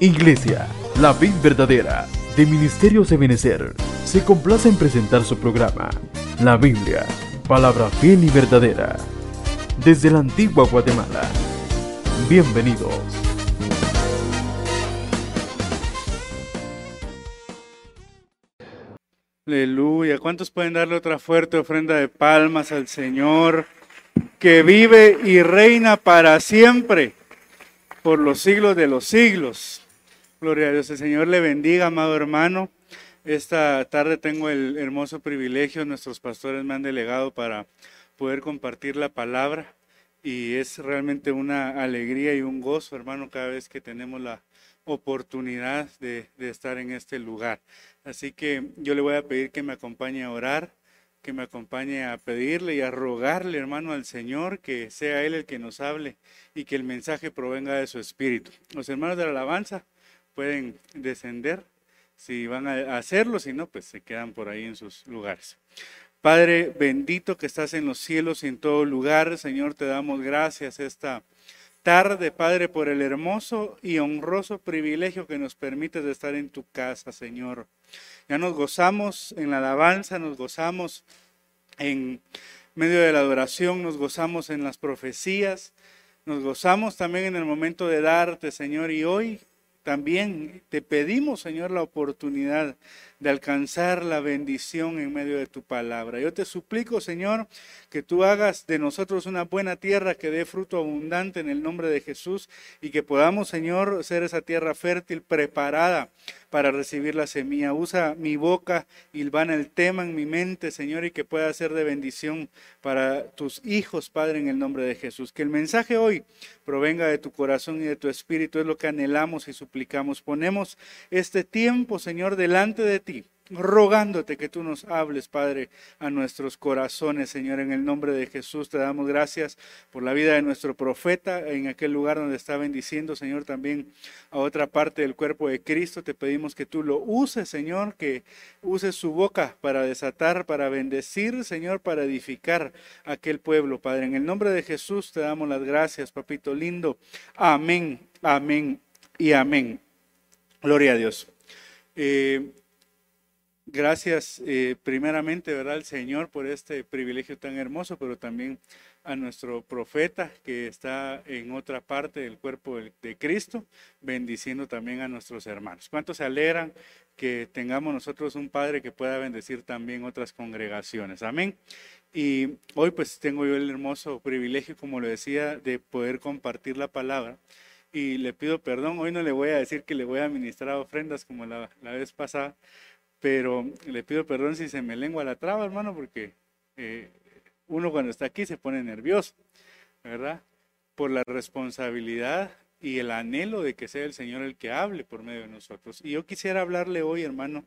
Iglesia, la vid verdadera, de Ministerios de Benecer, se complace en presentar su programa, La Biblia, palabra fiel y verdadera, desde la antigua Guatemala. Bienvenidos. Aleluya. ¿Cuántos pueden darle otra fuerte ofrenda de palmas al Señor que vive y reina para siempre por los siglos de los siglos? Gloria a Dios. El Señor le bendiga, amado hermano. Esta tarde tengo el hermoso privilegio, nuestros pastores me han delegado para poder compartir la palabra y es realmente una alegría y un gozo, hermano, cada vez que tenemos la oportunidad de, de estar en este lugar. Así que yo le voy a pedir que me acompañe a orar, que me acompañe a pedirle y a rogarle, hermano, al Señor, que sea Él el que nos hable y que el mensaje provenga de su espíritu. Los hermanos de la alabanza pueden descender si van a hacerlo, si no, pues se quedan por ahí en sus lugares. Padre bendito que estás en los cielos y en todo lugar, Señor, te damos gracias esta tarde, Padre, por el hermoso y honroso privilegio que nos permites de estar en tu casa, Señor. Ya nos gozamos en la alabanza, nos gozamos en medio de la adoración, nos gozamos en las profecías, nos gozamos también en el momento de darte, Señor, y hoy también te pedimos, Señor, la oportunidad de alcanzar la bendición en medio de tu palabra. Yo te suplico, Señor, que tú hagas de nosotros una buena tierra que dé fruto abundante en el nombre de Jesús y que podamos, Señor, ser esa tierra fértil preparada para recibir la semilla. Usa mi boca, Ilvana el tema en mi mente, Señor, y que pueda ser de bendición para tus hijos, Padre, en el nombre de Jesús. Que el mensaje hoy provenga de tu corazón y de tu espíritu, es lo que anhelamos y suplicamos. Ponemos este tiempo, Señor, delante de ti rogándote que tú nos hables, Padre, a nuestros corazones, Señor, en el nombre de Jesús. Te damos gracias por la vida de nuestro profeta en aquel lugar donde está bendiciendo, Señor, también a otra parte del cuerpo de Cristo. Te pedimos que tú lo uses, Señor, que uses su boca para desatar, para bendecir, Señor, para edificar aquel pueblo, Padre. En el nombre de Jesús te damos las gracias, papito lindo. Amén, amén y amén. Gloria a Dios. Eh, Gracias eh, primeramente, ¿verdad?, al Señor por este privilegio tan hermoso, pero también a nuestro profeta que está en otra parte del cuerpo de Cristo, bendiciendo también a nuestros hermanos. ¿Cuántos se alegran que tengamos nosotros un Padre que pueda bendecir también otras congregaciones? Amén. Y hoy pues tengo yo el hermoso privilegio, como lo decía, de poder compartir la palabra. Y le pido perdón, hoy no le voy a decir que le voy a administrar ofrendas como la, la vez pasada, pero le pido perdón si se me lengua la traba, hermano, porque eh, uno cuando está aquí se pone nervioso, ¿verdad? Por la responsabilidad y el anhelo de que sea el Señor el que hable por medio de nosotros. Y yo quisiera hablarle hoy, hermano,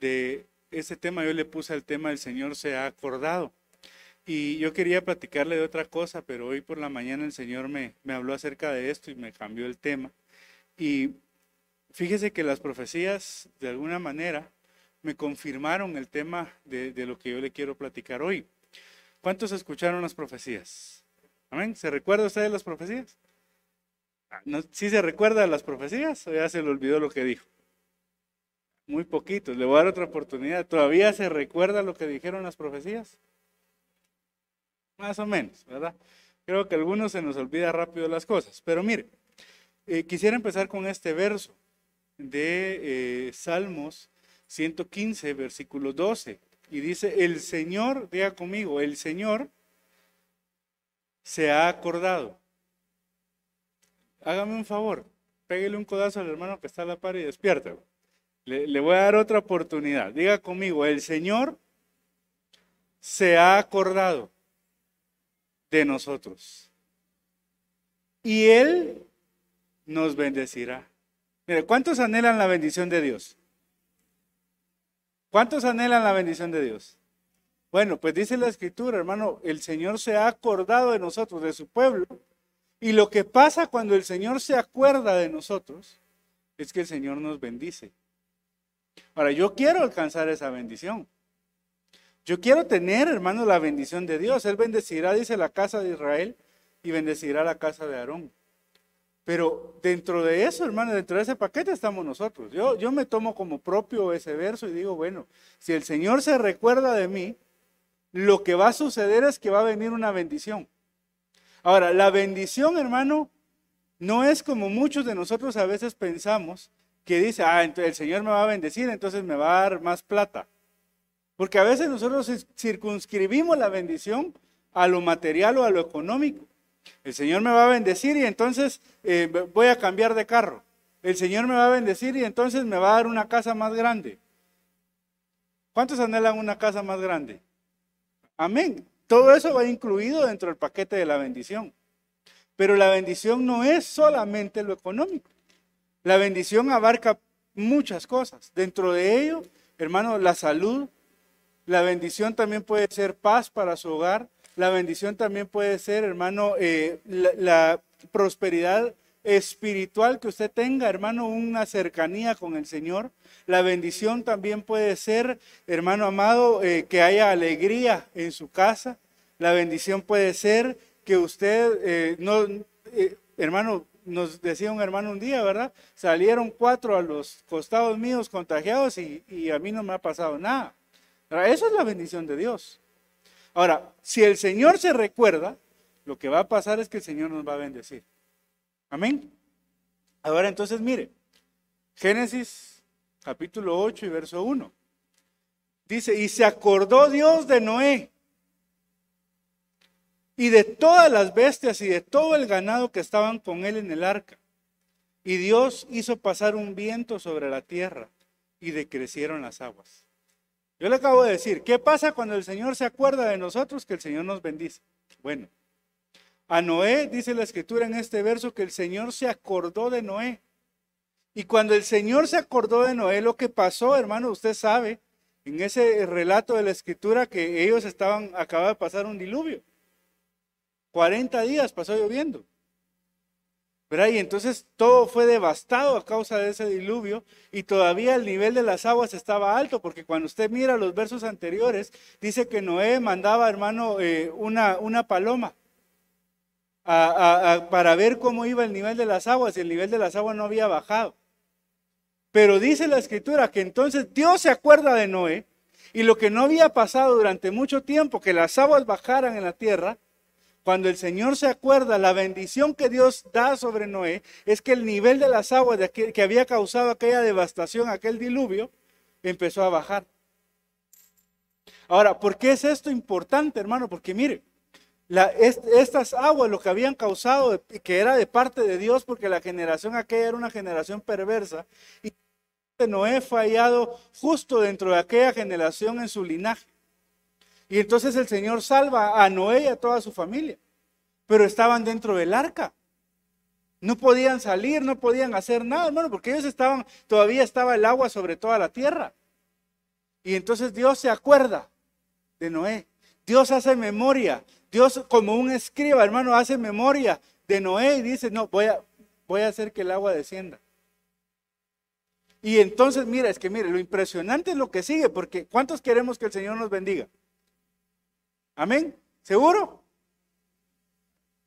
de ese tema. Yo le puse al tema El Señor se ha acordado. Y yo quería platicarle de otra cosa, pero hoy por la mañana el Señor me, me habló acerca de esto y me cambió el tema. Y fíjese que las profecías, de alguna manera, me confirmaron el tema de, lo que yo le quiero platicar hoy. ¿Cuántos escucharon las profecías? ¿Amén? ¿Se recuerda usted de las profecías? Ah, ¿Sí se recuerda de las profecías o ya se le olvidó lo que dijo? Muy poquitos. Le voy a dar otra oportunidad. ¿Todavía se recuerda lo que dijeron las profecías? Más o menos, ¿verdad? Creo que a algunos se nos olvida rápido las cosas. Pero mire, eh, quisiera empezar con este verso de eh, Salmos 115, versículo 12. Y dice, el Señor, diga conmigo, el Señor se ha acordado. Hágame un favor, pégale un codazo al hermano que está a la par y despierta. Le, le voy a dar otra oportunidad. Diga conmigo, el Señor se ha acordado de nosotros. Y Él nos bendecirá. Mire, ¿cuántos anhelan la bendición de Dios? ¿Cuántos anhelan la bendición de Dios? Bueno, pues dice la escritura, hermano, el Señor se ha acordado de nosotros, de su pueblo, y lo que pasa cuando el Señor se acuerda de nosotros es que el Señor nos bendice. Ahora, yo quiero alcanzar esa bendición. Yo quiero tener, hermano, la bendición de Dios. Él bendecirá, dice la casa de Israel, y bendecirá la casa de Aarón. Pero dentro de eso, hermano, dentro de ese paquete estamos nosotros. Yo, yo me tomo como propio ese verso y digo, bueno, si el Señor se recuerda de mí, lo que va a suceder es que va a venir una bendición. Ahora, la bendición, hermano, no es como muchos de nosotros a veces pensamos, que dice, ah, el Señor me va a bendecir, entonces me va a dar más plata. Porque a veces nosotros circunscribimos la bendición a lo material o a lo económico. El Señor me va a bendecir y entonces eh, voy a cambiar de carro. El Señor me va a bendecir y entonces me va a dar una casa más grande. ¿Cuántos anhelan una casa más grande? Amén. Todo eso va incluido dentro del paquete de la bendición. Pero la bendición no es solamente lo económico. La bendición abarca muchas cosas. Dentro de ello, hermano, la salud. La bendición también puede ser paz para su hogar. La bendición también puede ser, hermano, eh, la, prosperidad espiritual que usted tenga, hermano, una cercanía con el Señor. La bendición también puede ser, hermano amado, eh, que haya alegría en su casa. La bendición puede ser que usted eh, no, hermano, nos decía un hermano un día, ¿verdad? Salieron cuatro a los costados míos contagiados y, a mí no me ha pasado nada. Esa es la bendición de Dios. Ahora, si el Señor se recuerda, lo que va a pasar es que el Señor nos va a bendecir. Amén. Ahora entonces mire, Génesis capítulo 8 y verso 1. Dice, y se acordó Dios de Noé y de todas las bestias y de todo el ganado que estaban con él en el arca. Y Dios hizo pasar un viento sobre la tierra y decrecieron las aguas. Yo le acabo de decir, ¿qué pasa cuando el Señor se acuerda de nosotros? Que el Señor nos bendice. Bueno, a Noé dice la escritura en este verso que el Señor se acordó de Noé. Y cuando el Señor se acordó de Noé, lo que pasó, hermano, usted sabe, en ese relato de la escritura que ellos estaban, acaba de pasar un diluvio. 40 días pasó lloviendo. ¿Verdad? Y entonces todo fue devastado a causa de ese diluvio y todavía el nivel de las aguas estaba alto, porque cuando usted mira los versos anteriores, dice que Noé mandaba, hermano, eh, una, una paloma para ver cómo iba el nivel de las aguas y el nivel de las aguas no había bajado. Pero dice la escritura que entonces Dios se acuerda de Noé y lo que no había pasado durante mucho tiempo, que las aguas bajaran en la tierra, cuando el Señor se acuerda, la bendición que Dios da sobre Noé es que el nivel de las aguas que había causado aquella devastación, aquel diluvio, empezó a bajar. Ahora, ¿por qué es esto importante, hermano? Porque mire, estas aguas lo que habían causado, que era de parte de Dios, porque la generación aquella era una generación perversa, y Noé fue hallado justo dentro de aquella generación en su linaje. Y entonces el Señor salva a Noé y a toda su familia. Pero estaban dentro del arca. No podían salir, no podían hacer nada, hermano, porque ellos estaban, todavía estaba el agua sobre toda la tierra. Y entonces Dios se acuerda de Noé. Dios hace memoria. Dios como un escriba, hermano, hace memoria de Noé y dice, no, voy a, voy a hacer que el agua descienda. Y entonces, mira, es que mire, lo impresionante es lo que sigue, porque ¿cuántos queremos que el Señor nos bendiga? Amén. ¿Seguro?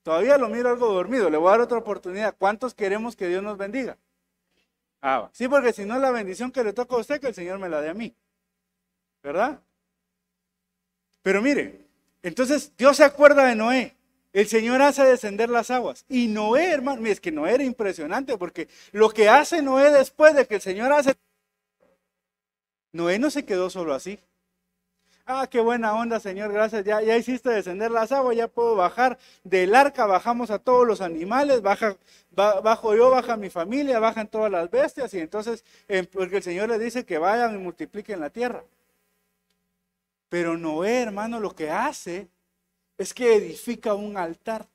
Todavía lo miro algo dormido. Le voy a dar otra oportunidad. ¿Cuántos queremos que Dios nos bendiga? Ah, sí, porque si no la bendición que le toca a usted, que el Señor me la dé a mí. ¿Verdad? Pero mire, entonces Dios se acuerda de Noé. El Señor hace descender las aguas. Y Noé, hermano, es que Noé era impresionante porque lo que hace Noé después de que el Señor hace... Noé no se quedó solo así. Ah, qué buena onda, Señor, gracias. Ya, ya hiciste descender las aguas, ya puedo bajar del arca, bajamos a todos los animales, baja, bajo yo, baja mi familia, bajan todas las bestias, y entonces, porque el Señor le dice que vayan y multipliquen la tierra. Pero Noé, hermano, lo que hace es que edifica un altar.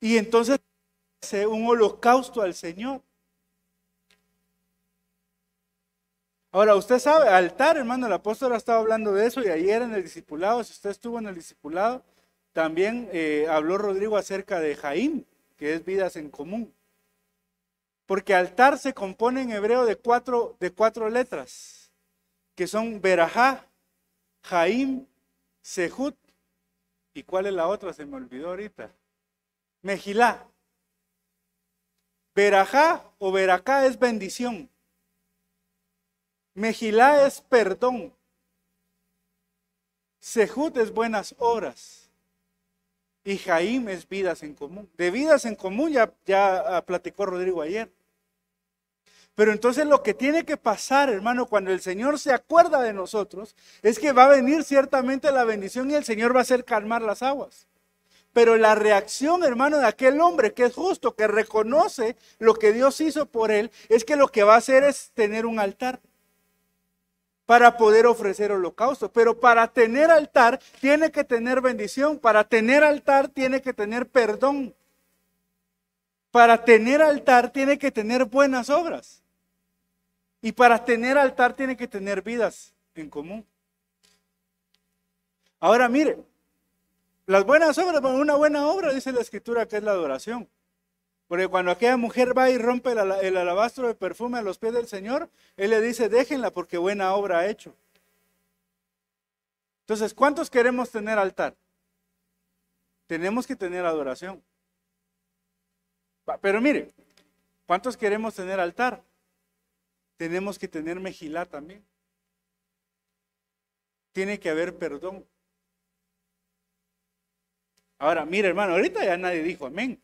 Y entonces hace un holocausto al Señor. Ahora, usted sabe, altar, hermano, el apóstol ha estado hablando de eso y ayer en el discipulado, si usted estuvo en el discipulado, también eh, habló Rodrigo acerca de Jaim, que es vidas en común. Porque altar se compone en hebreo de cuatro, de cuatro letras, que son Berajá, Jaim, Sehut, ¿y cuál es la otra? Se me olvidó ahorita. Mejilá. Verajá o veracá es bendición. Mejilá es perdón. Sejut es buenas obras. Y Jaim es vidas en común. De vidas en común ya, ya ah, platicó Rodrigo ayer. Pero entonces lo que tiene que pasar, hermano, cuando el Señor se acuerda de nosotros, es que va a venir ciertamente la bendición y el Señor va a hacer calmar las aguas. Pero la reacción, hermano, de aquel hombre que es justo, que reconoce lo que Dios hizo por él, es que lo que va a hacer es tener un altar para poder ofrecer holocausto. Pero para tener altar tiene que tener bendición, para tener altar tiene que tener perdón. Para tener altar tiene que tener buenas obras. Y para tener altar tiene que tener vidas en común. Ahora mire, las buenas obras, una buena obra dice la escritura que es la adoración. Porque cuando aquella mujer va y rompe el, alabastro de perfume a los pies del Señor, Él le dice, déjenla porque buena obra ha hecho. Entonces, ¿cuántos queremos tener altar? Tenemos que tener adoración. Pero mire, ¿cuántos queremos tener altar? Tenemos que tener mejilá también. Tiene que haber perdón. Ahora, mire hermano, ahorita ya nadie dijo amén.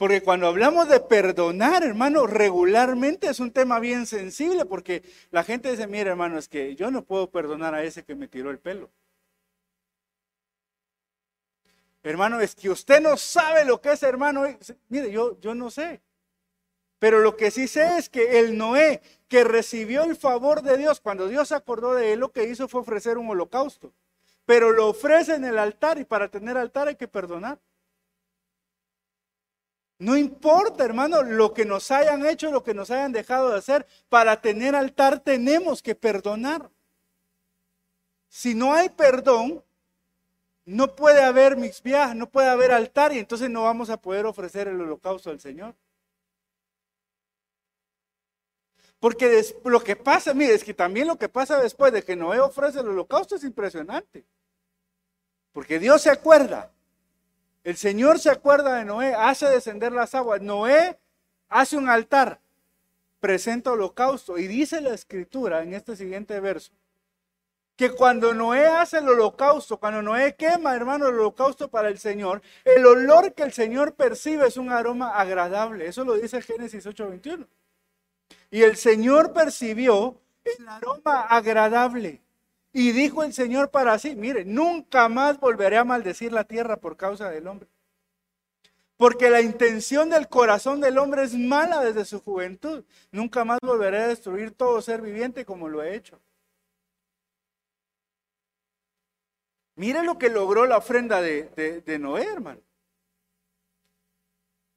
Porque cuando hablamos de perdonar, hermano, regularmente es un tema bien sensible, porque la gente dice, mire, hermano, es que yo no puedo perdonar a ese que me tiró el pelo. Hermano, es que usted no sabe lo que es, hermano. Mire, yo, yo no sé. Pero lo que sí sé es que el Noé que recibió el favor de Dios, cuando Dios se acordó de él, lo que hizo fue ofrecer un holocausto. Pero lo ofrece en el altar y para tener altar hay que perdonar. No importa, hermano, lo que nos hayan hecho, lo que nos hayan dejado de hacer. Para tener altar tenemos que perdonar. Si no hay perdón, no puede haber viajes, no puede haber altar y entonces no vamos a poder ofrecer el holocausto al Señor. Porque lo que pasa, mire, es que también lo que pasa después de que Noé ofrece el holocausto es impresionante. Porque Dios se acuerda el Señor se acuerda de Noé, hace descender las aguas. Noé hace un altar, presenta holocausto. Y dice la escritura en este siguiente verso, que cuando Noé hace el holocausto, cuando Noé quema, hermano, el holocausto para el Señor, el olor que el Señor percibe es un aroma agradable. Eso lo dice Génesis 8:21. Y el Señor percibió el aroma agradable. Y dijo el Señor para sí, mire, nunca más volveré a maldecir la tierra por causa del hombre. Porque la intención del corazón del hombre es mala desde su juventud. Nunca más volveré a destruir todo ser viviente como lo he hecho. Mire lo que logró la ofrenda de, de Noé, hermano.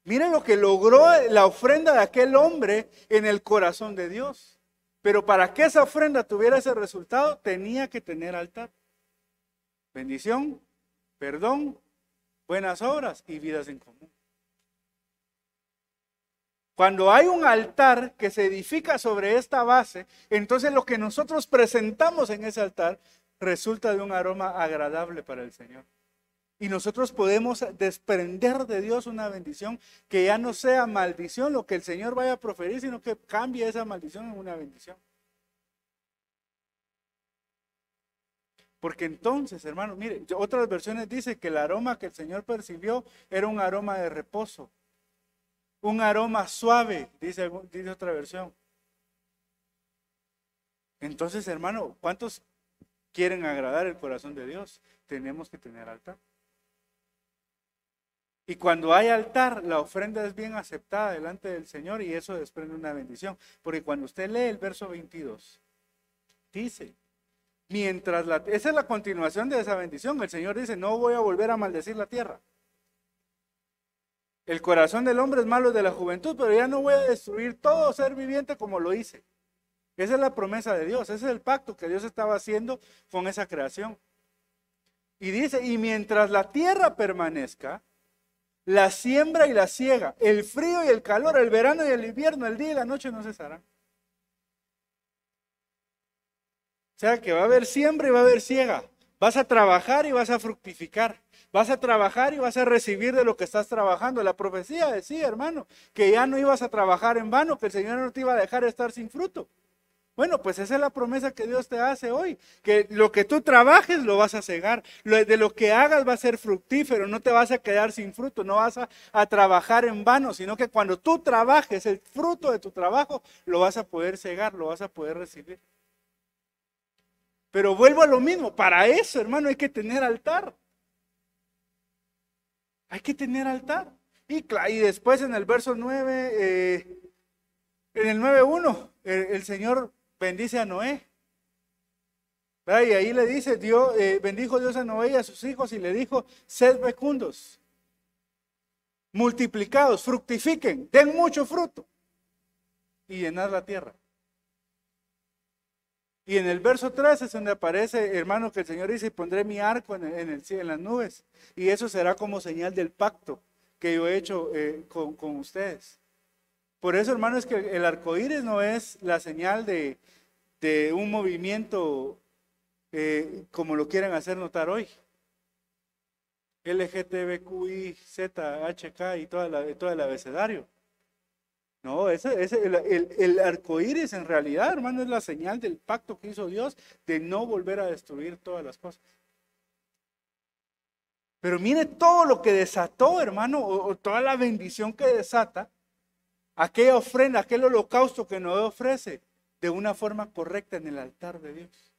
Mire lo que logró la ofrenda de aquel hombre en el corazón de Dios. Pero para que esa ofrenda tuviera ese resultado, tenía que tener altar. Bendición, perdón, buenas obras y vidas en común. Cuando hay un altar que se edifica sobre esta base, entonces lo que nosotros presentamos en ese altar resulta de un aroma agradable para el Señor. Y nosotros podemos desprender de Dios una bendición que ya no sea maldición lo que el Señor vaya a proferir, sino que cambie esa maldición en una bendición. Porque entonces, hermano, mire, otras versiones dicen que el aroma que el Señor percibió era un aroma de reposo, un aroma suave, dice, otra versión. Entonces, hermano, ¿cuántos quieren agradar el corazón de Dios? Tenemos que tener altar. Y cuando hay altar, la ofrenda es bien aceptada delante del Señor y eso desprende una bendición. Porque cuando usted lee el verso 22, dice, mientras la... Esa es la continuación de esa bendición. El Señor dice, no voy a volver a maldecir la tierra. El corazón del hombre es malo de la juventud, pero ya no voy a destruir todo ser viviente como lo hice. Esa es la promesa de Dios, ese es el pacto que Dios estaba haciendo con esa creación. Y dice, y mientras la tierra permanezca, la siembra y la siega, el frío y el calor, el verano y el invierno, el día y la noche no cesarán. O sea que va a haber siembra y va a haber siega. Vas a trabajar y vas a fructificar. Vas a trabajar y vas a recibir de lo que estás trabajando. La profecía decía, hermano, que ya no ibas a trabajar en vano, que el Señor no te iba a dejar estar sin fruto. Bueno, pues esa es la promesa que Dios te hace hoy, que lo que tú trabajes lo vas a cegar, de lo que hagas va a ser fructífero, no te vas a quedar sin fruto, no vas a, trabajar en vano, sino que cuando tú trabajes el fruto de tu trabajo lo vas a poder cegar, lo vas a poder recibir. Pero vuelvo a lo mismo, para eso hermano hay que tener altar. Hay que tener altar. Y, y después en el verso 9, eh, en el 9.1, el, el Señor bendice a Noé. Y ahí le dice, Dios, eh, bendijo Dios a Noé y a sus hijos y le dijo, sed fecundos, multiplicados, fructifiquen, den mucho fruto y llenar la tierra. Y en el verso 13 es donde aparece, hermano, que el Señor dice, pondré mi arco en, el, en las nubes. Y eso será como señal del pacto que yo he hecho eh, con ustedes. Por eso, hermano, es que el arco iris no es la señal de, un movimiento eh, como lo quieren hacer notar hoy. LGTBQI, Z, HK y todo el abecedario. No, ese, el, el, el arco iris en realidad, hermano, es la señal del pacto que hizo Dios de no volver a destruir todas las cosas. Pero mire todo lo que desató, hermano, o toda la bendición que desata, aquella ofrenda, aquel holocausto que Noé ofrece de una forma correcta en el altar de Dios.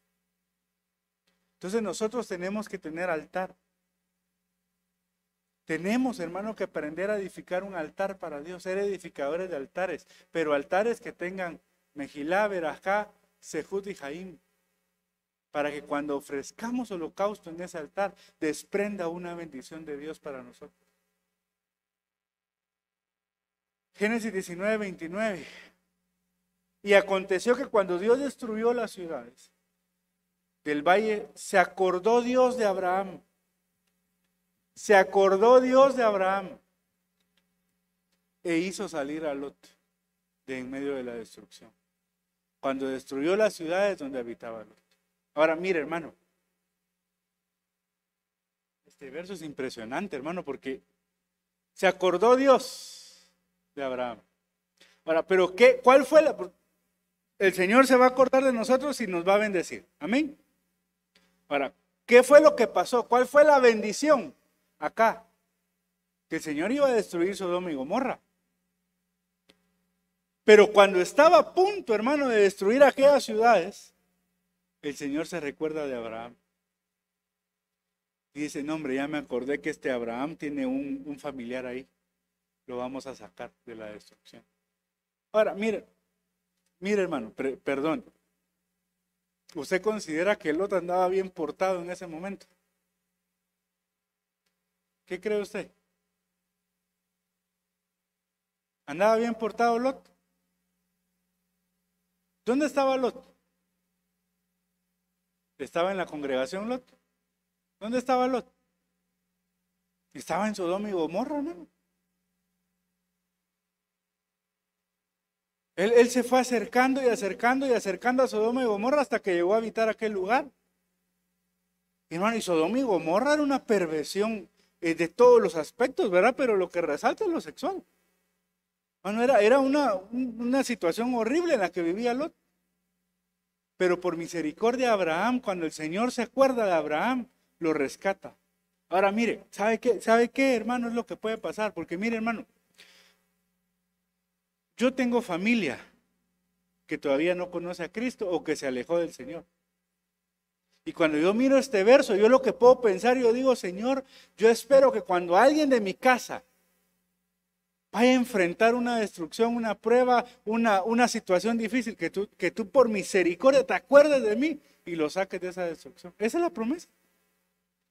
Entonces nosotros tenemos que tener altar. Tenemos, hermano, que aprender a edificar un altar para Dios, ser edificadores de altares, pero altares que tengan Mejilá, Berajá, Sejud y Jaim, para que cuando ofrezcamos holocausto en ese altar, desprenda una bendición de Dios para nosotros. Génesis 19, 29. Y aconteció que cuando Dios destruyó las ciudades del valle, se acordó Dios de Abraham. Se acordó Dios de Abraham e hizo salir a Lot de en medio de la destrucción. Cuando destruyó las ciudades donde habitaba Lot. Ahora, mire, hermano. Este verso es impresionante, hermano, porque se acordó Dios de Abraham. Ahora, pero qué, ¿cuál fue la? el Señor se va a acordar de nosotros y nos va a bendecir. Amén. Ahora, ¿qué fue lo que pasó? ¿Cuál fue la bendición acá? Que el Señor iba a destruir Sodoma y Gomorra. Pero cuando estaba a punto, hermano, de destruir aquellas ciudades, el Señor se recuerda de Abraham. Y dice, no hombre, ya me acordé que este Abraham tiene un, un familiar ahí. Lo vamos a sacar de la destrucción. Ahora, mire, Mire, hermano, perdón. ¿Usted considera que Lot andaba bien portado en ese momento? ¿Qué cree usted? ¿Andaba bien portado Lot? ¿Dónde estaba Lot? ¿Estaba en la congregación Lot? ¿Dónde estaba Lot? Estaba en Sodoma y Gomorra, hermano. Él, se fue acercando y acercando y acercando a Sodoma y Gomorra hasta que llegó a habitar aquel lugar. Hermano, y Sodoma y Gomorra era una perversión eh, de todos los aspectos, ¿verdad? Pero lo que resalta es lo sexual. Bueno, era, una, una situación horrible en la que vivía Lot. Pero por misericordia de Abraham, cuando el Señor se acuerda de Abraham, lo rescata. Ahora mire, ¿sabe qué? ¿Sabe qué, hermano? Es lo que puede pasar. Porque mire, hermano, yo tengo familia que todavía no conoce a Cristo o que se alejó del Señor. Y cuando yo miro este verso, yo lo que puedo pensar, yo digo, Señor, yo espero que cuando alguien de mi casa vaya a enfrentar una destrucción, una prueba, una, una situación difícil, que tú, que tú por misericordia te acuerdes de mí y lo saques de esa destrucción. Esa es la promesa.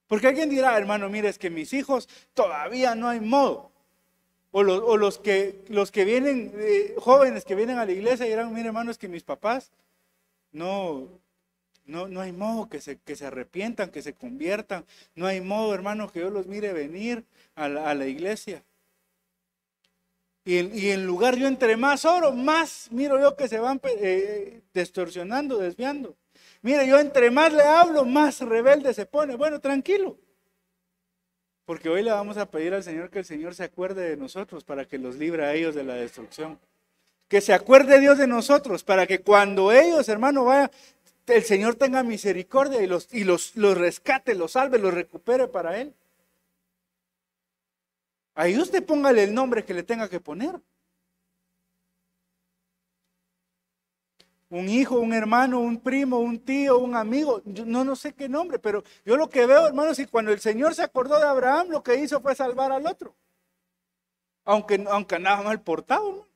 Porque alguien dirá, hermano, mire, es que mis hijos todavía no hay modo. O los, que, los que vienen, eh, jóvenes que vienen a la iglesia y dirán, mire hermano, es que mis papás no, no, no hay modo que se, que se arrepientan, que se conviertan. No hay modo, hermano, que yo los mire venir a la, iglesia. Y y en, lugar yo entre más oro, más miro yo que se van eh, distorsionando, desviando. Mire, yo entre más le hablo, más rebelde se pone. Bueno, tranquilo. Porque hoy le vamos a pedir al Señor que el Señor se acuerde de nosotros para que los libre a ellos de la destrucción. Que se acuerde Dios de nosotros para que cuando ellos, hermano, vaya, el Señor tenga misericordia y los, y los, los rescate, los salve, los recupere para Él. Ahí usted póngale el nombre que le tenga que poner. Un hijo, un hermano, un primo, un tío, un amigo, yo no, no sé qué nombre, pero yo lo que veo, hermanos, y cuando el Señor se acordó de Abraham, lo que hizo fue salvar al otro. Aunque, aunque andaba mal portado, ¿no?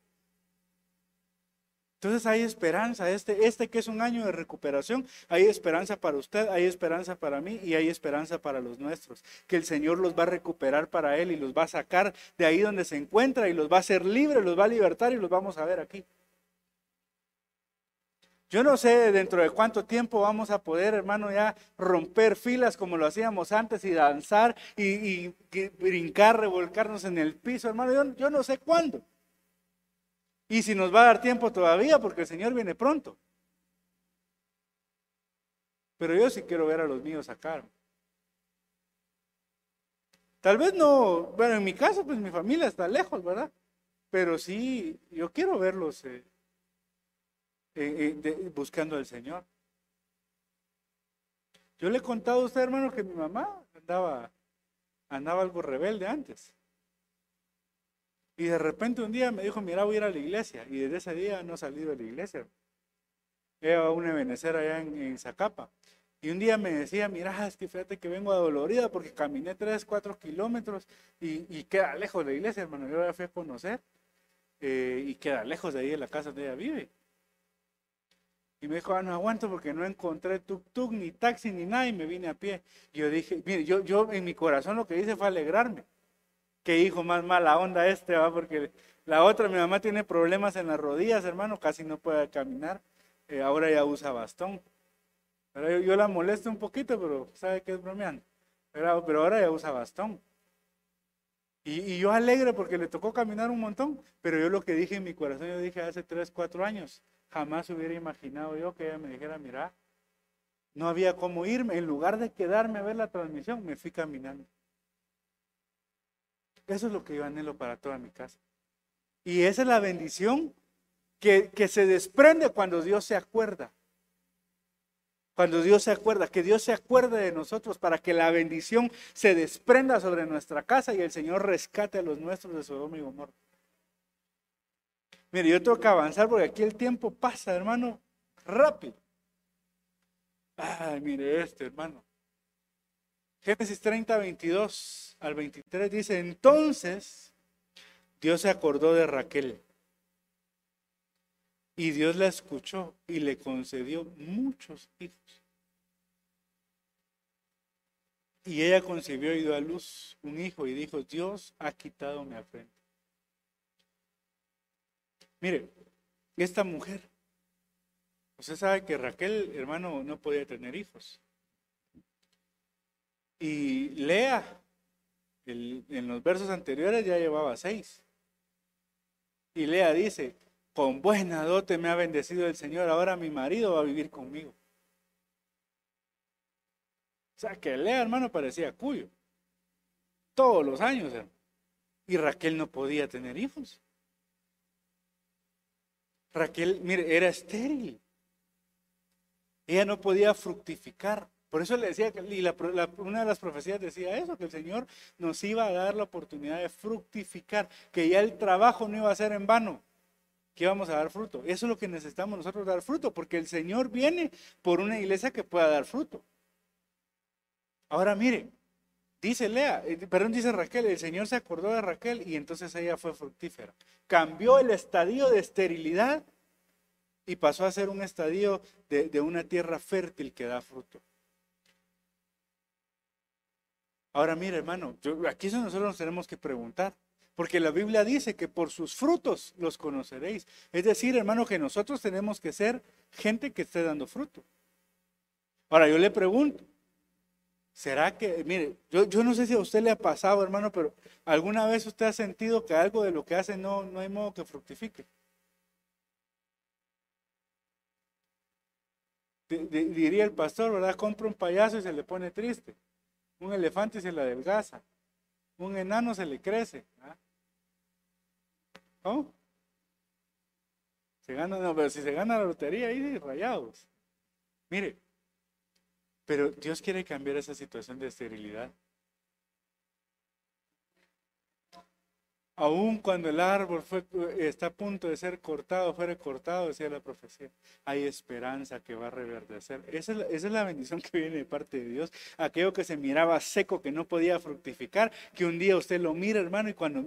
Entonces hay esperanza, este, este que es un año de recuperación, hay esperanza para usted, hay esperanza para mí y hay esperanza para los nuestros. Que el Señor los va a recuperar para Él y los va a sacar de ahí donde se encuentra y los va a hacer libres, los va a libertar y los vamos a ver aquí. Yo no sé dentro de cuánto tiempo vamos a poder, hermano, ya romper filas como lo hacíamos antes y danzar y, brincar, revolcarnos en el piso, hermano. Yo, yo no sé cuándo. Y si nos va a dar tiempo todavía, porque el Señor viene pronto. Pero yo sí quiero ver a los míos acá. Tal vez no, bueno, en mi caso, pues mi familia está lejos, ¿verdad? Pero sí, yo quiero verlos. Eh, buscando al Señor. Yo le he contado a usted, hermano, que mi mamá andaba, andaba algo rebelde antes. Y de repente un día me dijo, mira, voy a ir a la iglesia. Y desde ese día no ha salido de la iglesia. Era una Ebenezer allá en, Zacapa. Y un día me decía, mira, es que fíjate que vengo adolorida porque caminé 3, 4 kilómetros y, queda lejos de la iglesia, hermano. Yo la fui a conocer eh, y queda lejos de ahí de la casa donde ella vive. Y me dijo, ah, no aguanto porque no encontré tuk-tuk, ni taxi, ni nada, y me vine a pie. Yo dije, mire, yo, yo en mi corazón lo que hice fue alegrarme. Qué hijo más mala onda este, va, porque la otra, mi mamá tiene problemas en las rodillas, hermano, casi no puede caminar. Eh, ahora ya usa bastón. Pero yo, la molesto un poquito, pero sabe que es bromeando. Pero, pero ahora ya usa bastón. Y, y, yo alegre porque le tocó caminar un montón, pero yo lo que dije en mi corazón, yo dije hace 3, 4 años, Jamás hubiera imaginado yo que ella me dijera, mira, no había cómo irme. En lugar de quedarme a ver la transmisión, me fui caminando. Eso es lo que yo anhelo para toda mi casa. Y esa es la bendición que, que se desprende cuando Dios se acuerda. Cuando Dios se acuerda, que Dios se acuerde de nosotros para que la bendición se desprenda sobre nuestra casa y el Señor rescate a los nuestros de Sodoma y Gomorra. Mire, yo tengo que avanzar porque aquí el tiempo pasa, hermano, rápido. Ay, mire este, hermano. Génesis 30, 22 al 23 dice, entonces Dios se acordó de Raquel. Y Dios la escuchó y le concedió muchos hijos. Y ella concibió y dio a luz un hijo y dijo, Dios ha quitado mi afrenta. Mire, esta mujer, usted sabe que Raquel, hermano, no podía tener hijos. Y Lea, en los versos anteriores ya llevaba seis. Y Lea dice, con buena dote me ha bendecido el Señor, ahora mi marido va a vivir conmigo. O sea, que Lea, hermano, parecía cuyo. Todos los años, hermano. Y Raquel no podía tener hijos. Raquel, mire, era estéril. Ella no podía fructificar. Por eso le decía, y una de las profecías decía eso, que el Señor nos iba a dar la oportunidad de fructificar, que ya el trabajo no iba a ser en vano, que íbamos a dar fruto. Eso es lo que necesitamos nosotros dar fruto, porque el Señor viene por una iglesia que pueda dar fruto. Ahora mire, Dice Lea, eh, perdón, dice Raquel, el Señor se acordó de Raquel y entonces ella fue fructífera. Cambió el estadio de esterilidad y pasó a ser un estadio de, una tierra fértil que da fruto. Ahora mire, hermano, aquí eso nosotros nos tenemos que preguntar, porque la Biblia dice que por sus frutos los conoceréis. Es decir, hermano, que nosotros tenemos que ser gente que esté dando fruto. Ahora yo le pregunto, ¿Será que, mire, yo, yo, no sé si a usted le ha pasado, hermano, pero alguna vez usted ha sentido que algo de lo que hace no, no hay modo que fructifique? diría el pastor, ¿verdad? Compra un payaso y se le pone triste. Un elefante se le adelgaza. Un enano se le crece. ¿ah? ¿Cómo? Se gana, no, pero si se gana la lotería, ahí rayados. Mire, pero Dios quiere cambiar esa situación de esterilidad. Aún cuando el árbol está a punto de ser cortado, fuera cortado, decía la profecía, hay esperanza que va a reverdecer. Esa es, la, bendición que viene de parte de Dios. Aquello que se miraba seco, que no podía fructificar, que un día usted lo mira, hermano, y cuando,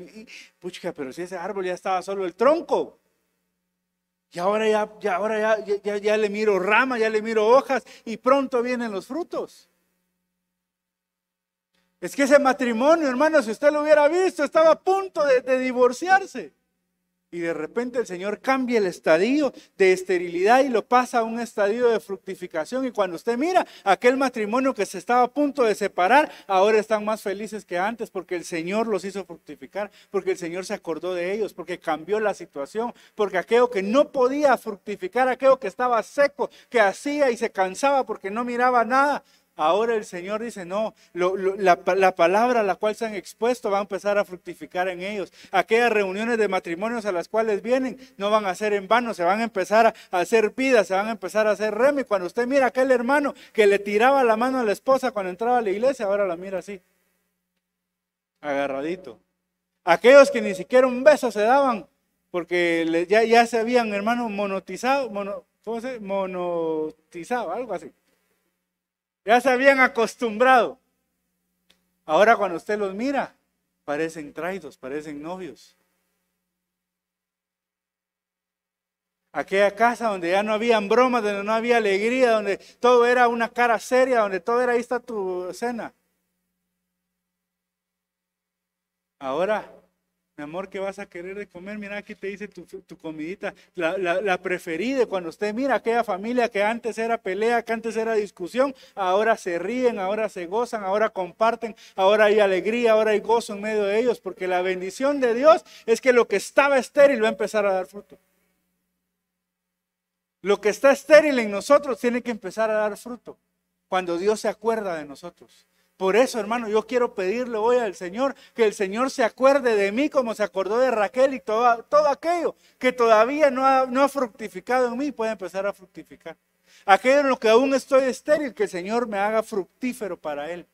pucha, pero si ese árbol ya estaba solo el tronco. Y ahora ya, ya, ahora ya, ya, ya le miro rama, ya le miro hojas, y pronto vienen los frutos. Es que ese matrimonio, hermano, si usted lo hubiera visto, estaba a punto de, divorciarse. Y de repente el Señor cambia el estadio de esterilidad y lo pasa a un estadio de fructificación. Y cuando usted mira aquel matrimonio que se estaba a punto de separar, ahora están más felices que antes porque el Señor los hizo fructificar, porque el Señor se acordó de ellos, porque cambió la situación, porque aquello que no podía fructificar, aquello que estaba seco, que hacía y se cansaba porque no miraba nada, Ahora el Señor dice, no, la, palabra a la cual se han expuesto va a empezar a fructificar en ellos. Aquellas reuniones de matrimonios a las cuales vienen no van a ser en vano, se van a empezar a, hacer vida, se van a empezar a hacer remi. Cuando usted mira a aquel hermano que le tiraba la mano a la esposa cuando entraba a la iglesia, ahora la mira así, agarradito. Aquellos que ni siquiera un beso se daban, porque ya, ya se habían, hermano, monotizado, mono, ¿cómo se Monotizado, algo así. Ya se habían acostumbrado. Ahora cuando usted los mira, parecen traidos, parecen novios. Aquella casa donde ya no habían bromas, donde no había alegría, donde todo era una cara seria, donde todo era ahí está tu cena. Ahora mi amor, ¿qué vas a querer de comer? Mira, aquí te dice tu, comidita, la, la, preferida. Cuando usted mira aquella familia que antes era pelea, que antes era discusión, ahora se ríen, ahora se gozan, ahora comparten, ahora hay alegría, ahora hay gozo en medio de ellos, porque la bendición de Dios es que lo que estaba estéril va a empezar a dar fruto. Lo que está estéril en nosotros tiene que empezar a dar fruto cuando Dios se acuerda de nosotros. Por eso, hermano, yo quiero pedirle hoy al Señor que el Señor se acuerde de mí como se acordó de Raquel y todo, todo aquello que todavía no ha, no ha fructificado en mí puede empezar a fructificar. Aquello en lo que aún estoy estéril, que el Señor me haga fructífero para Él.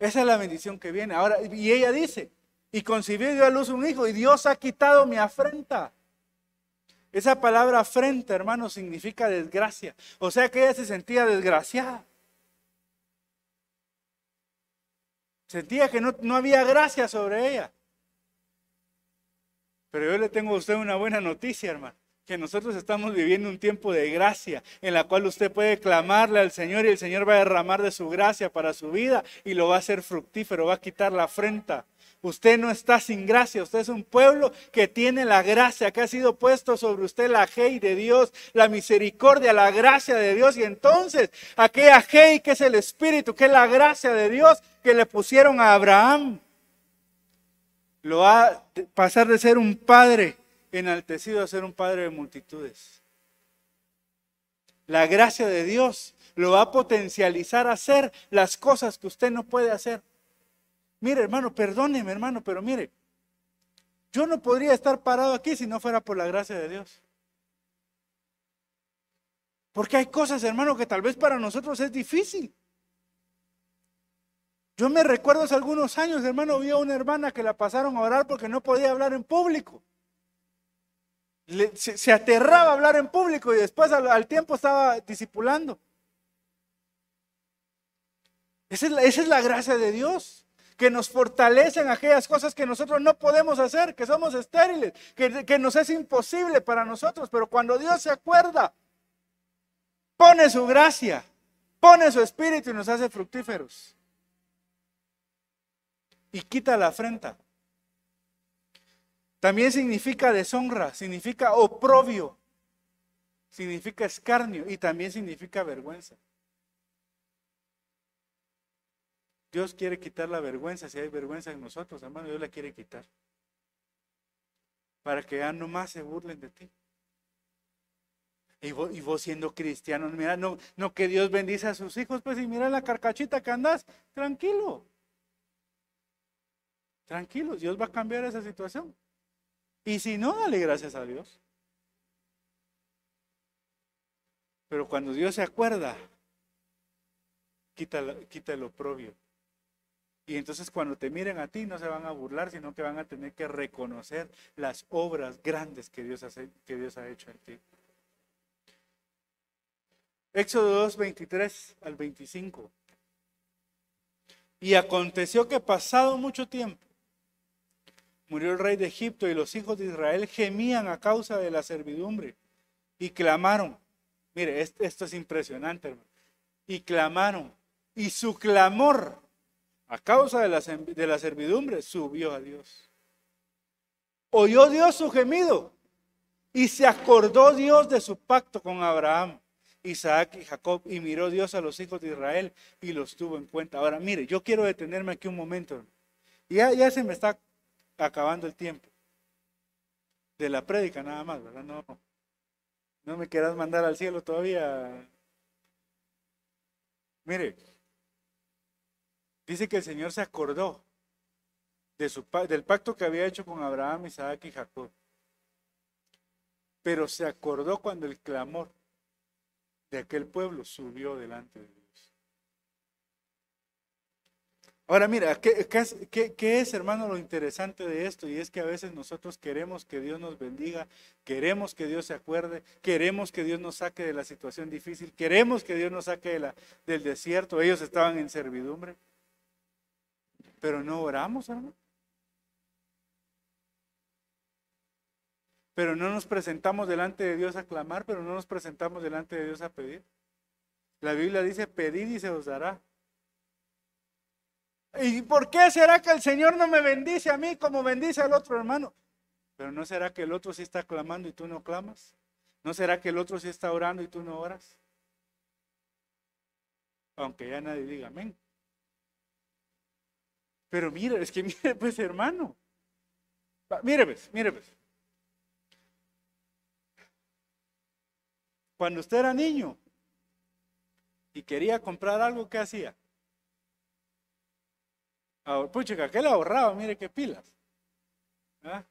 Esa es la bendición que viene. Ahora, y ella dice, y concibió y dio a luz un hijo, y Dios ha quitado mi afrenta. Esa palabra afrenta, hermano, significa desgracia. O sea que ella se sentía desgraciada. Sentía que no, había gracia sobre ella. Pero yo le tengo a usted una buena noticia, hermano que nosotros estamos viviendo un tiempo de gracia en la cual usted puede clamarle al Señor y el Señor va a derramar de su gracia para su vida y lo va a hacer fructífero, va a quitar la afrenta. Usted no está sin gracia, usted es un pueblo que tiene la gracia, que ha sido puesto sobre usted la ley de Dios, la misericordia, la gracia de Dios. Y entonces, aquella ley que es el Espíritu, que es la gracia de Dios que le pusieron a Abraham, lo va a pasar de ser un padre enaltecido a ser un padre de multitudes. La gracia de Dios lo va a potencializar a hacer las cosas que usted no puede hacer. Mire, hermano, perdóneme, hermano, pero mire, yo no podría estar parado aquí si no fuera por la gracia de Dios. Porque hay cosas, hermano, que tal vez para nosotros es difícil. Yo me recuerdo hace algunos años, hermano, vi a una hermana que la pasaron a orar porque no podía hablar en público. se, aterraba a hablar en público y después al, tiempo estaba discipulando. Esa es, la, gracia de Dios, que nos fortalece en aquellas cosas que nosotros no podemos hacer, que somos estériles, que, que nos es imposible para nosotros, pero cuando Dios se acuerda, pone su gracia, pone su espíritu y nos hace fructíferos y quita la afrenta. También significa deshonra, significa oprobio, significa escarnio y también significa vergüenza. Dios quiere quitar la vergüenza, si hay vergüenza en nosotros, hermano, Dios la quiere quitar. Para que ya no más se burlen de ti. Y vos, siendo cristiano, mira, no, no que Dios bendice a sus hijos, pues y mira la carcachita que andas, tranquilo. Tranquilos, Dios va a cambiar esa situación. Y si no, dale gracias a Dios. Pero cuando Dios se acuerda, quita, quita el oprobio. Y entonces cuando te miren a ti no se van a burlar, sino que van a tener que reconocer las obras grandes que Dios, hace, que Dios ha hecho en ti. Éxodo 2, 23 al 25. Y aconteció que pasado mucho tiempo, murió el rey de Egipto y los hijos de Israel gemían a causa de la servidumbre y clamaron. Mire, esto es impresionante, hermano. Y clamaron. Y su clamor a causa de la, servidumbre subió a Dios. Oyó Dios su gemido y se acordó Dios de su pacto con Abraham. Isaac y Jacob y miró Dios a los hijos de Israel y los tuvo en cuenta. Ahora, mire, yo quiero detenerme aquí un momento. Ya, ya se me está acabando el tiempo de la prédica nada más, ¿verdad? No, no me quieras mandar al cielo todavía. Mire, dice que el Señor se acordó de su, del pacto que había hecho con Abraham, Isaac y Jacob. Pero se acordó cuando el clamor de aquel pueblo subió delante de Dios. Ahora mira, ¿qué, qué, es, hermano, lo interesante de esto? Y es que a veces nosotros queremos que Dios nos bendiga, queremos que Dios se acuerde, queremos que Dios nos saque de la situación difícil, queremos que Dios nos saque de la, del desierto. Ellos estaban en servidumbre, pero no oramos, hermano. pero no nos presentamos delante de Dios a clamar, pero no nos presentamos delante de Dios a pedir. La Biblia dice, pedid y se os dará. ¿Y por qué será que el Señor no me bendice a mí como bendice al otro hermano? Pero ¿no será que el otro sí está clamando y tú no clamas? ¿No será que el otro sí está orando y tú no oras? Aunque ya nadie diga amén. Pero mire, es que mire pues hermano. Mire pues, mire pues. Cuando usted era niño y quería comprar algo, ¿qué hacía? Pucha, que le ahorraba, mire qué pilas. ¿Ah?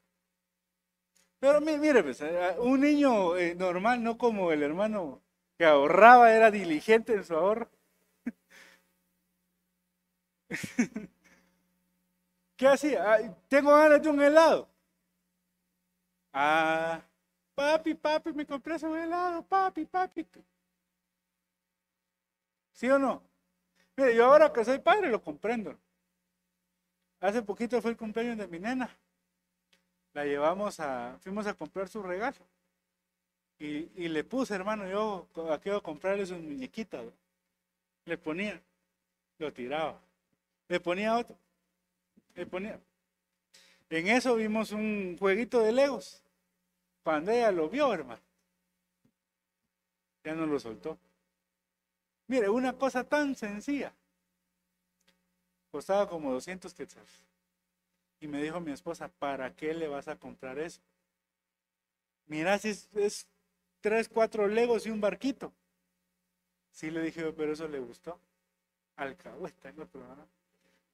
Pero mire, pues, eh, un niño eh, normal, no como el hermano que ahorraba, era diligente en su ahorro. ¿Qué hacía? tengo ganas de un helado. Ah, Papi, papi, me compré ese helado, papi, papi. ¿Sí o no? Mire, yo ahora que soy padre lo comprendo. Hace poquito fue el cumpleaños de mi nena. La llevamos a, fuimos a comprar su regalo. Y, y le puse, hermano, yo aquí a comprarle sus muñequitas. Le ponía, lo tiraba. Le ponía otro. Le ponía. En eso vimos un jueguito de legos. Cuando ella lo vio, hermano, ya no lo soltó. Mire, una cosa tan sencilla. Costaba como 200 quetzales. Y me dijo mi esposa, ¿para qué le vas a comprar eso? Mira, si es, tres, cuatro legos y un barquito. Sí le dije, pero eso le gustó. Alcahueta, no,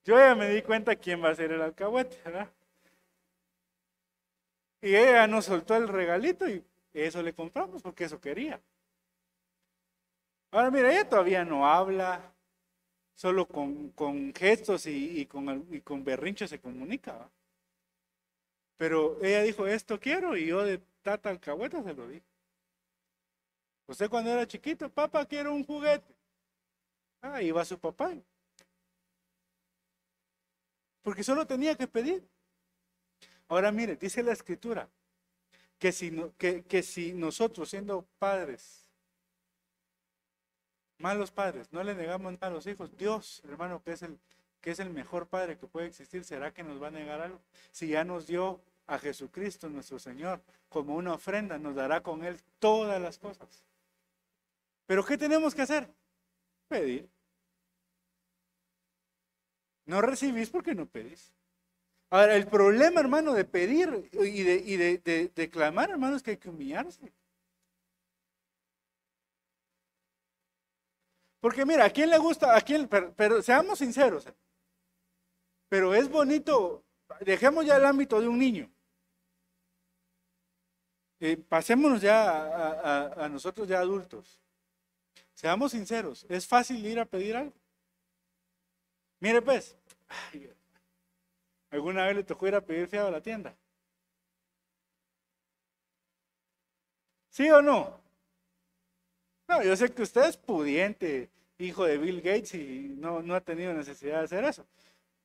Yo ya me di cuenta quién va a ser el alcahuete, ¿verdad? Y ella nos soltó el regalito y eso le compramos porque eso quería. Ahora mira, ella todavía no habla, solo con, gestos y, con, y se comunica. Pero ella dijo, esto quiero, y yo de tata alcahueta se lo di. Usted cuando era chiquito, papá, quiero un juguete. Ah, iba su papá. Porque solo tenía que pedir. Ahora mire, dice la escritura que si, si nosotros siendo padres, malos padres, no le negamos nada a los hijos, Dios, hermano, que es el, que es el mejor padre que puede existir, ¿será que nos va a negar algo? Si ya nos dio a Jesucristo nuestro Señor como una ofrenda, nos dará con Él todas las cosas. Pero ¿qué tenemos que hacer? Pedir. No recibís porque no pedís. Ahora, el problema, hermano, de pedir y de, clamar, hermano, es que hay que humillarse. Porque mira, ¿a quién le gusta? ¿A quién? Pero, seamos sinceros. Pero es bonito dejemos ya el ámbito de un niño. Eh, pasémonos ya a, nosotros ya adultos. Seamos sinceros, ¿es fácil ir a pedir algo? Mire pues, ¿alguna vez le tocó ir a pedir fiado a la tienda? ¿Sí o no? No, yo sé que usted es pudiente, hijo de Bill Gates, y no, no ha tenido necesidad de hacer eso.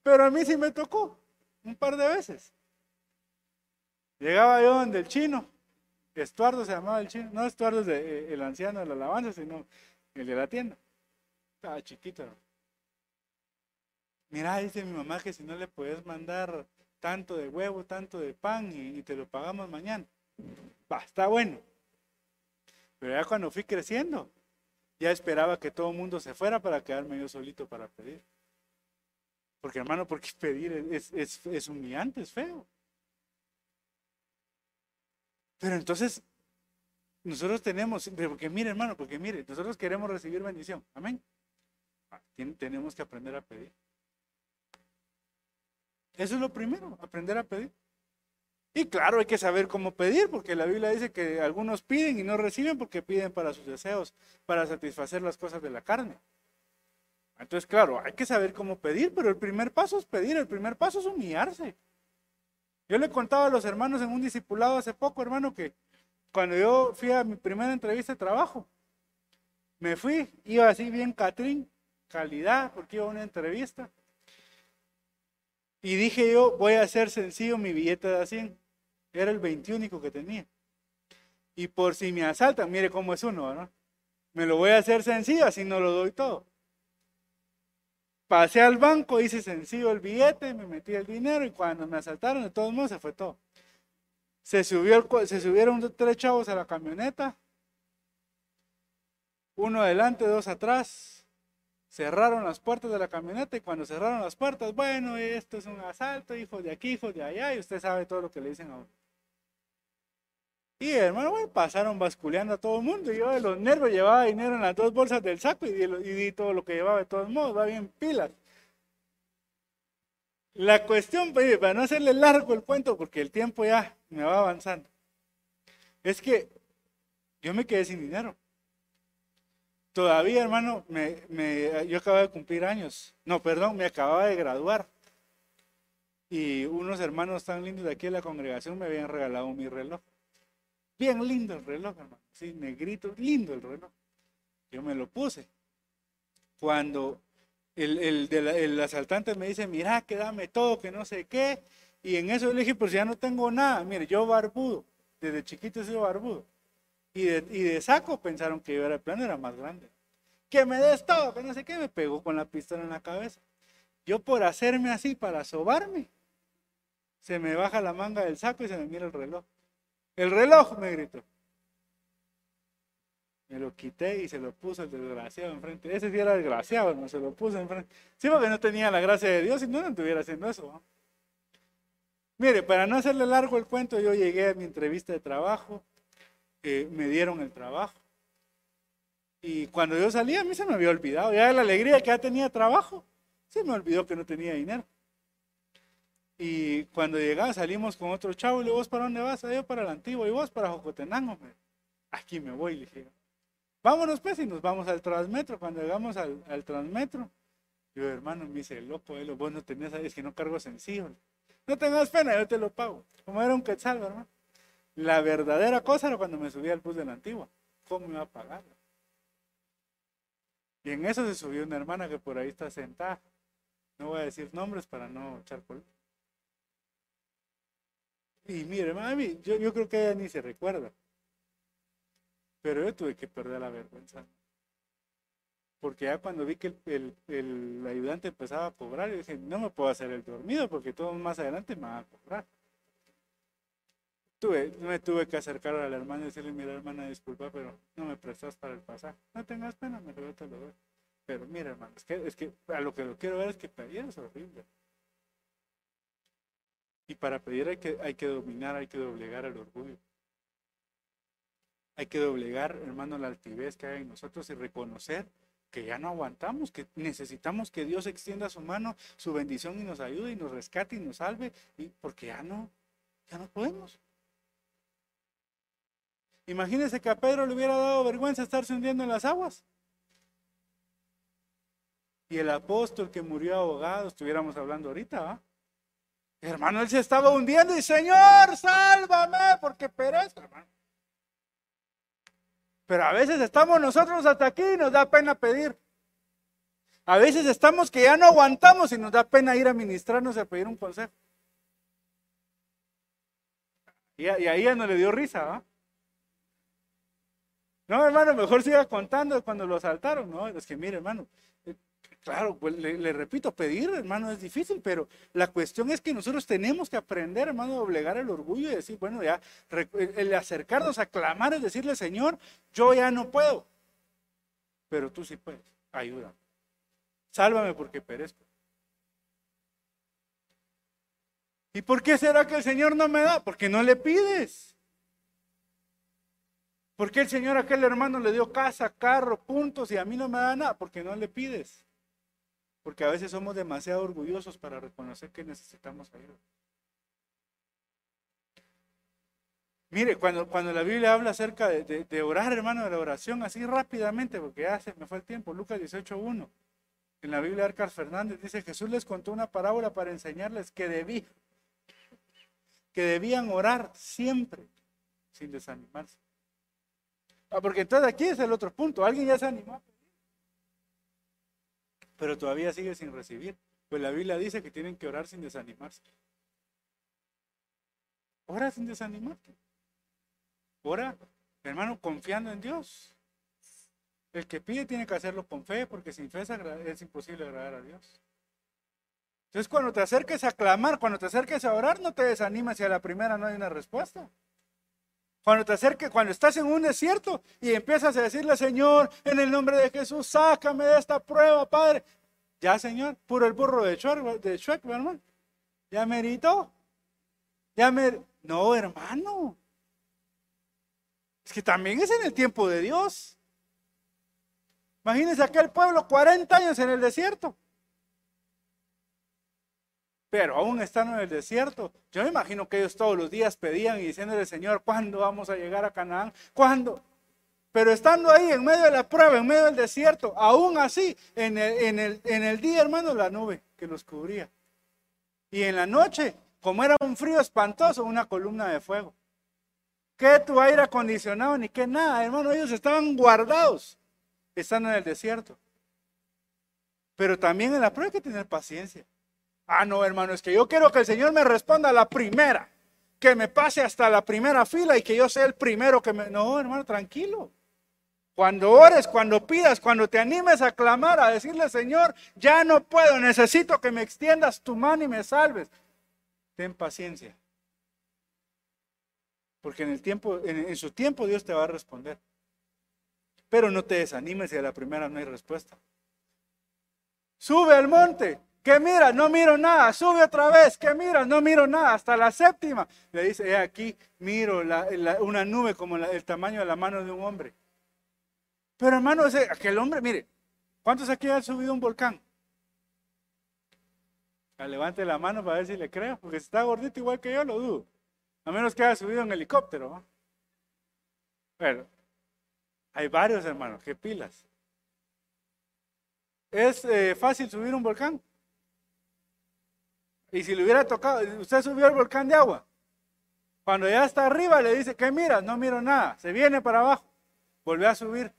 Pero a mí sí me tocó un par de veces. Llegaba yo donde el chino, Estuardo se llamaba el chino, no Estuardo es eh, el anciano de la alabanza, sino el de la tienda. Estaba chiquito. Mira, dice mi mamá que si no le puedes mandar tanto de huevo, tanto de pan y, te lo pagamos mañana. Va, está bueno. Pero ya cuando fui creciendo, ya esperaba que todo el mundo se fuera para quedarme yo solito para pedir. Porque hermano, porque pedir es, es, humillante, es feo. Pero entonces, nosotros tenemos, porque mire hermano, porque mire, nosotros queremos recibir bendición. Amén. Tenemos que aprender a pedir. Eso es lo primero, aprender a pedir. Y claro, hay que saber cómo pedir, porque la Biblia dice que algunos piden y no reciben porque piden para sus deseos, para satisfacer las cosas de la carne. Entonces, claro, hay que saber cómo pedir, pero el primer paso es pedir, el primer paso es humillarse. Yo le contaba a los hermanos en un discipulado hace poco, hermano, que cuando yo fui a mi primera entrevista de trabajo, me fui, iba así bien Catrín, calidad, porque iba a una entrevista. Y dije yo, voy a hacer sencillo mi billete de 100. Era el 21 que tenía. Y por si me asaltan, mire cómo es uno, ¿no? Me lo voy a hacer sencillo, así no lo doy todo. Pasé al banco, hice sencillo el billete, me metí el dinero y cuando me asaltaron, de todos modos se fue todo. Se, subió se subieron tres chavos a la camioneta, uno adelante, dos atrás, cerraron las puertas de la camioneta y cuando cerraron las puertas, bueno, esto es un asalto, hijo de aquí, hijo de allá, y usted sabe todo lo que le dicen a uno. Y hermano, bueno, pasaron basculeando a todo el mundo. Y yo de los nervios llevaba dinero en las dos bolsas del saco y di, todo lo que llevaba de todos modos, va bien pilas. La cuestión, pues, para no hacerle largo el cuento, porque el tiempo ya me va avanzando, es que yo me quedé sin dinero. Todavía, hermano, me, me, yo acababa de cumplir años. No, perdón, me acababa de graduar. Y unos hermanos tan lindos de aquí de la congregación me habían regalado mi reloj. Bien lindo el reloj, hermano. Sí, negrito, lindo el reloj. Yo me lo puse. Cuando el, el, asaltante me dice, mira, que dame todo, que no sé qué. Y en eso yo le dije, pues ya no tengo nada. Mire, yo barbudo. Desde chiquito he sido barbudo. Y de, y de saco pensaron que yo era el plano, era más grande. Que me des todo, que no sé qué. Me pegó con la pistola en la cabeza. Yo por hacerme así, para sobarme, se me baja la manga del saco y se me mira el reloj. El reloj, me gritó. Me lo quité y se lo puso el desgraciado enfrente. Ese sí era desgraciado, no se lo puso enfrente. Sí, porque no tenía la gracia de Dios y no, estuviera haciendo eso. Mire, para no hacerle largo el cuento, yo llegué a mi entrevista de trabajo, me dieron el trabajo. Y cuando yo salí, a mí se me había olvidado, ya la alegría que ya tenía trabajo, se me olvidó que no tenía dinero. Y cuando llegamos salimos con otro chavo y le vos para dónde vas? Ah, yo para el antiguo y vos para Jocotenango. Aquí me voy, le dije. Vámonos pues y nos vamos al Transmetro. Cuando llegamos al, Transmetro, yo hermano me dice, loco, eh, vos no tenés ahí, es que no cargo sencillo. No tengas pena, yo te lo pago. Como era un quetzal, hermano. La verdadera cosa era cuando me subí al bus de la antigua. ¿Cómo iba a pagar? Y en eso se subió una hermana que por ahí está sentada. No voy a decir nombres para no echar polvo. Y mire, mami, yo, yo creo que ella ni se recuerda. Pero yo tuve que perder la vergüenza. Porque ya cuando vi que el, ayudante empezaba a cobrar, yo dije, no me puedo hacer el dormido porque todos más adelante me van a cobrar. Tuve, me tuve que acercar a la hermana y decirle, mira hermana, disculpa, pero no me prestas para el pasaje. No tengas pena, me lo te lo doy. Pero mira hermano, es que, es que a lo que lo quiero ver es que pedir es horrible. Y para pedir hay que, hay que dominar, hay que doblegar el orgullo. Hay que doblegar, hermano, la altivez que hay en nosotros y reconocer porque ya no aguantamos, que necesitamos que Dios extienda su mano, su bendición y nos ayude y nos rescate y nos salve, y porque ya no, ya no podemos. Imagínense que a Pedro le hubiera dado vergüenza estarse hundiendo en las aguas. Y el apóstol que murió ahogado, estuviéramos hablando ahorita, ¿va? Hermano, él se estaba hundiendo y Señor, sálvame, porque perezco, hermano. Pero a veces estamos nosotros hasta aquí y nos da pena pedir. A veces estamos que ya no aguantamos y nos da pena ir a ministrarnos y a pedir un consejo. Y, ahí ya no le dio risa, ¿va? No, hermano, mejor siga contando cuando lo saltaron, ¿no? Es que mire, hermano, Claro, pues le, repito, pedir, hermano, es difícil, pero la cuestión es que nosotros tenemos que aprender, hermano, a doblegar el orgullo y decir, bueno, ya, el acercarnos a clamar es decirle, Señor, yo ya no puedo, pero tú sí puedes, ayúdame. Sálvame porque perezco. ¿Y por qué será que el Señor no me da? Porque no le pides. ¿Por qué el Señor a aquel hermano le dio casa, carro, puntos y a mí no me da nada? Porque no le pides. Porque a veces somos demasiado orgullosos para reconocer que necesitamos ayuda. Mire, cuando, cuando la Biblia habla acerca de, orar, hermano, de la oración, así rápidamente, porque ya me fue el tiempo, Lucas 18.1, en la Biblia Arcas Fernández dice, Jesús les contó una parábola para enseñarles que debían, que debían orar siempre, sin desanimarse. Ah, porque entonces aquí es el otro punto, alguien ya se animó pero todavía sigue sin recibir. Pues la Biblia dice que tienen que orar sin desanimarse. Ora sin desanimarte. Ora, hermano, confiando en Dios. El que pide tiene que hacerlo con fe, porque sin fe es imposible agradar a Dios. Entonces, cuando te acerques a clamar, cuando te acerques a orar, no te desanimes si a la primera no hay una respuesta. Cuando te acerques, cuando estás en un desierto y empiezas a decirle, Señor, en el nombre de Jesús, sácame de esta prueba, Padre. Ya, Señor, puro el burro de Chuck, de hermano. Ya merito. Ya me... No, hermano. Es que también es en el tiempo de Dios. Imagínense aquel pueblo 40 años en el desierto pero aún estando en el desierto. Yo me imagino que ellos todos los días pedían y diciéndole, Señor, ¿cuándo vamos a llegar a Canaán? ¿Cuándo? Pero estando ahí en medio de la prueba, en medio del desierto, aún así, en el, día, hermano, la nube que los cubría. Y en la noche, como era un frío espantoso, una columna de fuego. ¿Qué tu aire acondicionado ni qué nada, hermano? Ellos estaban guardados, estando en el desierto. Pero también en la prueba hay que tener paciencia. Ah, no, hermano, es que yo quiero que el Señor me responda la primera, que me pase hasta la primera fila y que yo sea el primero que me... No, hermano, tranquilo. Cuando ores, cuando pidas, cuando te animes a clamar, a decirle, Señor, ya no puedo, necesito que me extiendas tu mano y me salves. Ten paciencia. Porque en el tiempo, en, su tiempo Dios te va a responder. Pero no te desanimes si a la primera no hay respuesta. Sube al monte, ¿Qué miras? No miro nada. Sube otra vez. ¿Qué miras? No miro nada. Hasta la séptima. Le dice, aquí miro una nube como el tamaño de la mano de un hombre. Pero hermano, aquel hombre, mire, ¿cuántos aquí han subido un volcán? Ah, levante la mano para ver si le creo, porque si está gordito igual que yo, lo dudo. A menos que haya subido en helicóptero. Pero hay varios hermanos, qué pilas. ¿Es eh, fácil subir un volcán? Y si le hubiera tocado, usted subió al volcán de agua. Cuando ya está arriba le dice, ¿qué miras? No miro nada. Se viene para abajo. Vuelve a subir.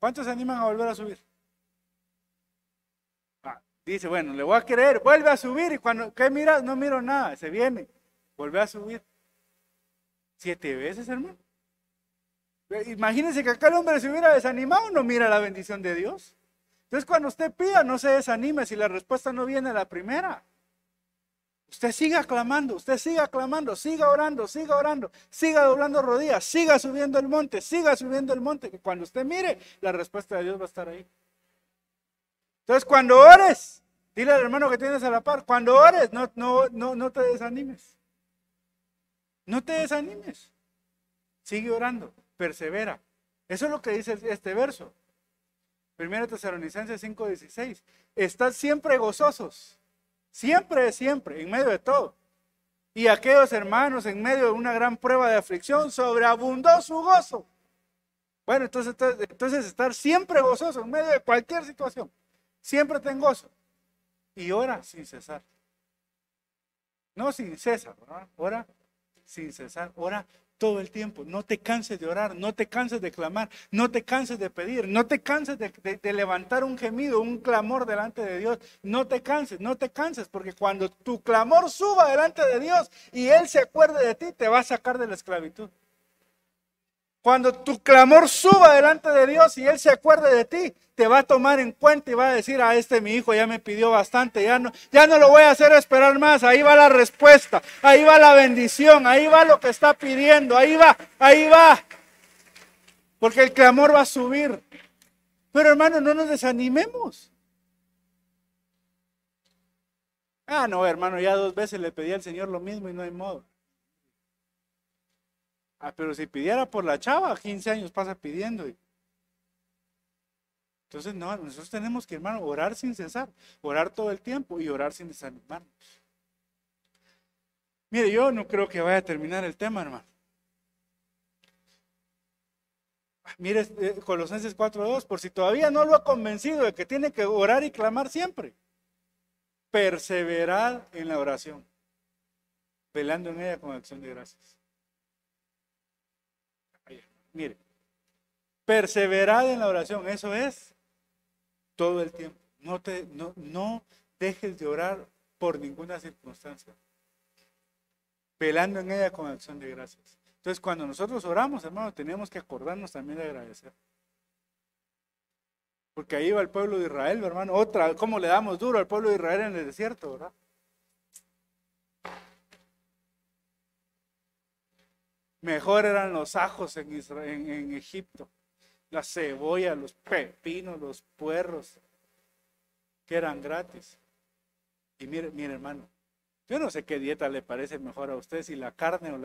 ¿Cuántos se animan a volver a subir? Ah, dice, bueno, le voy a creer. Vuelve a subir y cuando, ¿qué miras? No miro nada. Se viene. Vuelve a subir. Siete veces, hermano. Imagínense que aquel hombre se hubiera desanimado, no mira la bendición de Dios. Entonces, cuando usted pida, no se desanime si la respuesta no viene a la primera. Usted siga clamando, usted siga clamando, siga orando, siga orando, siga doblando rodillas, siga subiendo el monte, siga subiendo el monte, que cuando usted mire, la respuesta de Dios va a estar ahí. Entonces, cuando ores, dile al hermano que tienes a la par, cuando ores, no, no, no, no te desanimes. No te desanimes. Sigue orando, persevera. Eso es lo que dice este verso. Primero Tesalonicenses 5:16. Estad siempre gozosos. Siempre, siempre, en medio de todo. Y aquellos hermanos, en medio de una gran prueba de aflicción, sobreabundó su gozo. Bueno, entonces, entonces estar siempre gozoso en medio de cualquier situación. Siempre ten gozo. Y ora sin cesar. No sin cesar. Ora sin cesar. Ora todo el tiempo. No te canses de orar, no te canses de clamar, no te canses de pedir, no te canses de, levantar un gemido, un clamor delante de Dios. No te canses, no te canses, porque cuando tu clamor suba delante de Dios y Él se acuerde de ti, te va a sacar de la esclavitud. Cuando tu clamor suba delante de Dios y Él se acuerde de ti, te va a tomar en cuenta y va a decir, a este mi hijo ya me pidió bastante, ya no, ya no lo voy a hacer esperar más, ahí va la respuesta, ahí va la bendición, ahí va lo que está pidiendo, ahí va, ahí va. Porque el clamor va a subir. Pero hermano, no nos desanimemos. Ah, no, hermano, ya dos veces le pedí al Señor lo mismo y no hay modo. Ah, pero si pidiera por la chava, 15 años pasa pidiendo. Entonces, no, nosotros tenemos que, hermano, orar sin cesar, orar todo el tiempo y orar sin desanimarnos. Mire, yo no creo que vaya a terminar el tema, hermano. Mire, eh, Colosenses 4.2, por si todavía no lo ha convencido de que tiene que orar y clamar siempre. Perseverad en la oración, velando en ella con acción de gracias. Mire, perseverad en la oración, eso es todo el tiempo. No, te, no, no dejes de orar por ninguna circunstancia, velando en ella con acción de gracias. Entonces, cuando nosotros oramos, hermano, tenemos que acordarnos también de agradecer. Porque ahí va el pueblo de Israel, hermano. Otra, ¿cómo le damos duro al pueblo de Israel en el desierto, verdad? Mejor eran los ajos en, Egipto, la cebolla, los pepinos, los puerros, que eran gratis. Y mire, mire hermano, yo no sé qué dieta le parece mejor a usted, si la carne o,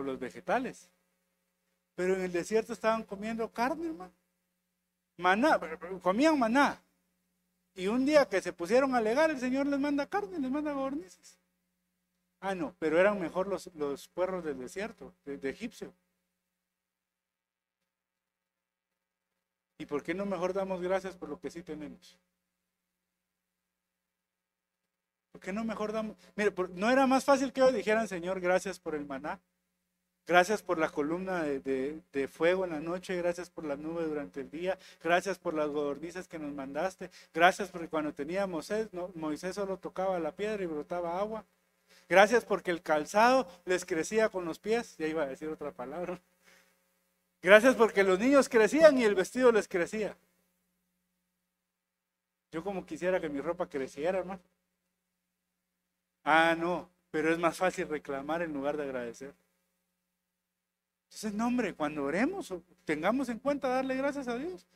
los vegetales. Pero en el desierto estaban comiendo carne, hermano. Maná, comían maná. Y un día que se pusieron a alegar, el Señor les manda carne, les manda gornices. Ah, no, pero eran mejor los, los puerros del desierto, de, egipcio. ¿Y por qué no mejor damos gracias por lo que sí tenemos? ¿Por qué no mejor damos? Mire, ¿no era más fácil que hoy dijeran, Señor, gracias por el maná? Gracias por la columna de, de, fuego en la noche, gracias por la nube durante el día, gracias por las godornices que nos mandaste, gracias porque cuando tenía Moisés, Moisés solo tocaba la piedra y brotaba agua. Gracias porque el calzado les crecía con los pies. Ya iba a decir otra palabra. Gracias porque los niños crecían y el vestido les crecía. Yo como quisiera que mi ropa creciera, hermano. Ah, no, pero es más fácil reclamar en lugar de agradecer. Entonces, no, hombre, cuando oremos, tengamos en cuenta darle gracias a Dios.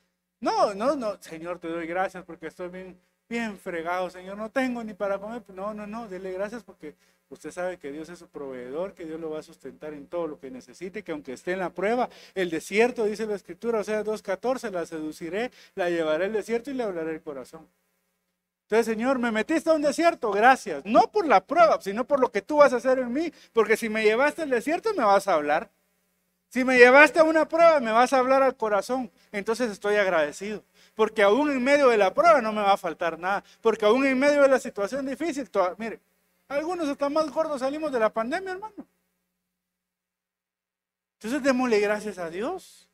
No, no, no, Señor, te doy gracias porque estoy bien, bien fregado, Señor, no tengo ni para comer. No, no, no, dele gracias porque Usted sabe que Dios es su proveedor, que Dios lo va a sustentar en todo lo que necesite, que aunque esté en la prueba, el desierto, dice la escritura, o sea, 2.14, la seduciré, la llevaré al desierto y le hablaré el corazón. Entonces, Señor, me metiste a un desierto, gracias. No por la prueba, sino por lo que tú vas a hacer en mí. Porque si me llevaste al desierto, me vas a hablar. Si me llevaste a una prueba, me vas a hablar al corazón. Entonces estoy agradecido. Porque aún en medio de la prueba no me va a faltar nada. Porque aún en medio de la situación difícil, mire, algunos hasta más gordos salimos de la pandemia, hermano. Entonces démosle gracias a Dios.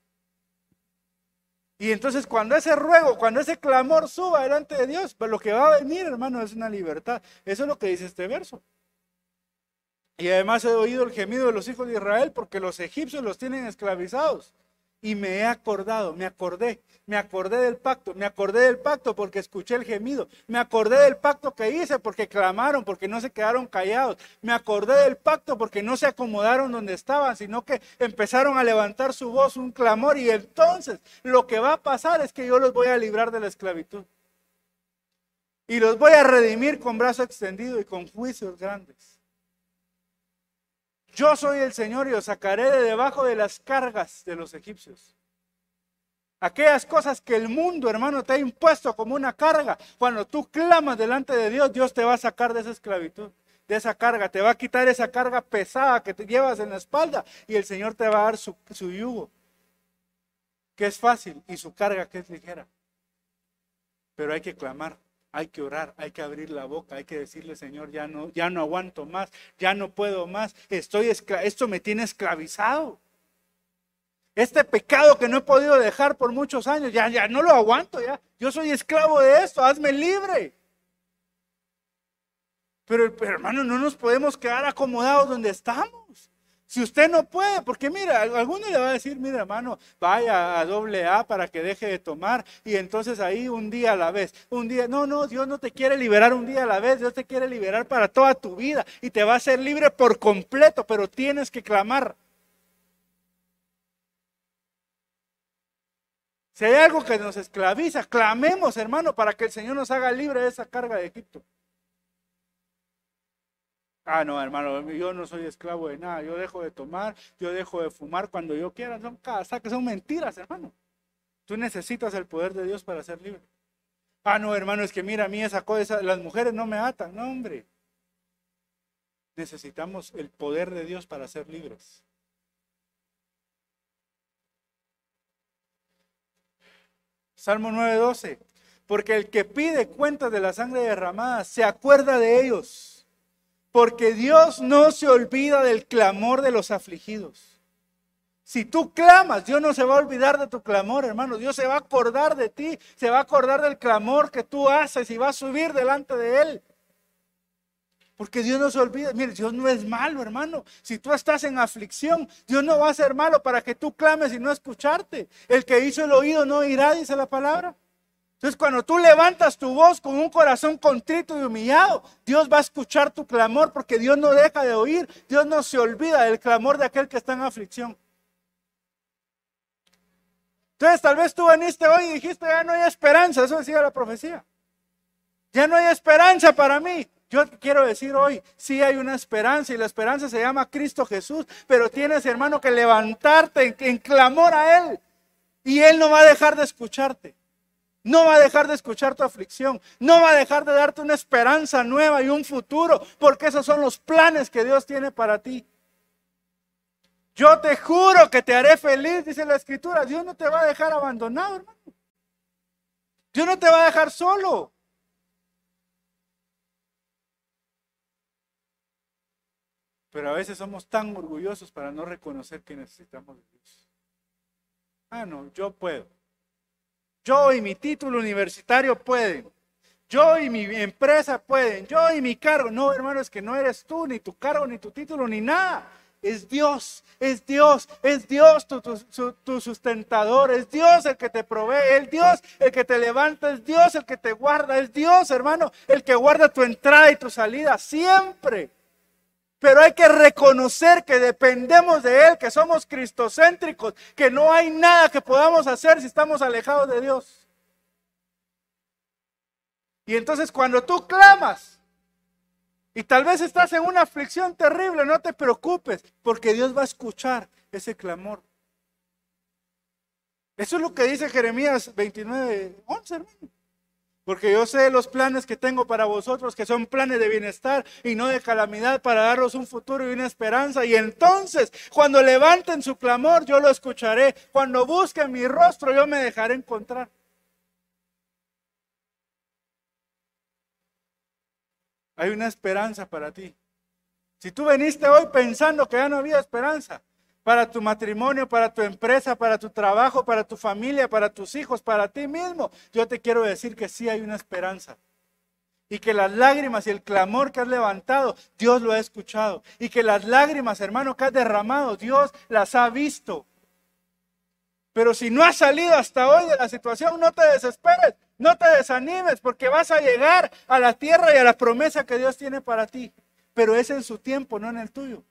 Y entonces cuando ese ruego, cuando ese clamor suba delante de Dios, pues lo que va a venir, hermano, es una libertad. Eso es lo que dice este verso. Y además he oído el gemido de los hijos de Israel porque los egipcios los tienen esclavizados y me he acordado, me acordé, me acordé del pacto, me acordé del pacto porque escuché el gemido, me acordé del pacto que hice porque clamaron, porque no se quedaron callados, me acordé del pacto porque no se acomodaron donde estaban, sino que empezaron a levantar su voz, un clamor y entonces lo que va a pasar es que yo los voy a librar de la esclavitud y los voy a redimir con brazo extendido y con juicios grandes. Yo soy el Señor y os sacaré de debajo de las cargas de los egipcios. Aquellas cosas que el mundo, hermano, te ha impuesto como una carga. Cuando tú clamas delante de Dios, Dios te va a sacar de esa esclavitud, de esa carga. Te va a quitar esa carga pesada que te llevas en la espalda y el Señor te va a dar su, su yugo, que es fácil, y su carga que es ligera. Pero hay que clamar, hay que orar, hay que abrir la boca, hay que decirle, Señor, ya no, ya no aguanto más, ya no puedo más, estoy esto me tiene esclavizado. Este pecado que no he podido dejar por muchos años, ya, ya no lo aguanto, ya. Yo soy esclavo de esto, hazme libre. Pero, hermano, no nos podemos quedar acomodados donde estamos. Si usted no puede, porque mira, alguno le va a decir, mira hermano, vaya a doble A para que deje de tomar y entonces ahí un día a la vez, un día, no, no, Dios no te quiere liberar un día a la vez, Dios te quiere liberar para toda tu vida y te va a hacer libre por completo, pero tienes que clamar. Si hay algo que nos esclaviza, clamemos, hermano, para que el Señor nos haga libre de esa carga de Egipto. Ah, no, hermano, yo no soy esclavo de nada. Yo dejo de tomar, yo dejo de fumar cuando yo quiera. Son que son mentiras, hermano. Tú necesitas el poder de Dios para ser libre. Ah, no, hermano, es que mira, a mí esa cosa, las mujeres no me atan. No, hombre. Necesitamos el poder de Dios para ser libres. Salmo 9:12. Porque el que pide cuentas de la sangre derramada se acuerda de ellos. Porque Dios no se olvida del clamor de los afligidos. Si tú clamas, Dios no se va a olvidar de tu clamor, hermano. Dios se va a acordar de ti, se va a acordar del clamor que tú haces y va a subir delante de Él. Porque Dios no se olvida. Mire, Dios no es malo, hermano. Si tú estás en aflicción, Dios no va a ser malo para que tú clames y no escucharte. El que hizo el oído no irá, dice la palabra. Entonces, cuando tú levantas tu voz con un corazón contrito y humillado, Dios va a escuchar tu clamor porque Dios no deja de oír. Dios no se olvida del clamor de aquel que está en aflicción. Entonces, tal vez tú viniste hoy y dijiste, ya no hay esperanza. Eso decía la profecía. Ya no hay esperanza para mí. Yo quiero decir hoy, sí hay una esperanza y la esperanza se llama Cristo Jesús, pero tienes hermano que levantarte en, clamor a Él y Él no va a dejar de escucharte. No va a dejar de escuchar tu aflicción. No va a dejar de darte una esperanza nueva y un futuro, porque esos son los planes que Dios tiene para ti. Yo te juro que te haré feliz, dice la escritura. Dios no te va a dejar abandonado, hermano. Dios no te va a dejar solo. Pero a veces somos tan orgullosos para no reconocer que necesitamos de Dios. Ah, no, yo puedo. Yo y mi título universitario pueden. Yo y mi empresa pueden. Yo y mi cargo. No, hermano, es que no eres tú, ni tu cargo, ni tu título, ni nada. Es Dios, es Dios, es Dios tu, tu, sustentador, es Dios el que te provee, es Dios el que te levanta, es Dios el que te guarda, es Dios, hermano, el que guarda tu entrada y tu salida siempre. Pero hay que reconocer que dependemos de Él, que somos cristocéntricos, que no hay nada que podamos hacer si estamos alejados de Dios. Y entonces cuando tú clamas y tal vez estás en una aflicción terrible, no te preocupes, porque Dios va a escuchar ese clamor. Eso es lo que dice Jeremías 29, 11, hermano. Porque yo sé los planes que tengo para vosotros, que son planes de bienestar y no de calamidad, para daros un futuro y una esperanza. Y entonces, cuando levanten su clamor, yo lo escucharé. Cuando busquen mi rostro, yo me dejaré encontrar. Hay una esperanza para ti. Si tú veniste hoy pensando que ya no había esperanza, para tu matrimonio, para tu empresa, para tu trabajo, para tu familia, para tus hijos, para ti mismo, yo te quiero decir que sí hay una esperanza. Y que las lágrimas y el clamor que has levantado, Dios lo ha escuchado. Y que las lágrimas, hermano, que has derramado, Dios las ha visto. Pero si no has salido hasta hoy de la situación, no te desesperes, no te desanimes, porque vas a llegar a la tierra y a la promesa que Dios tiene para ti. Pero es en su tiempo, no en el tuyo.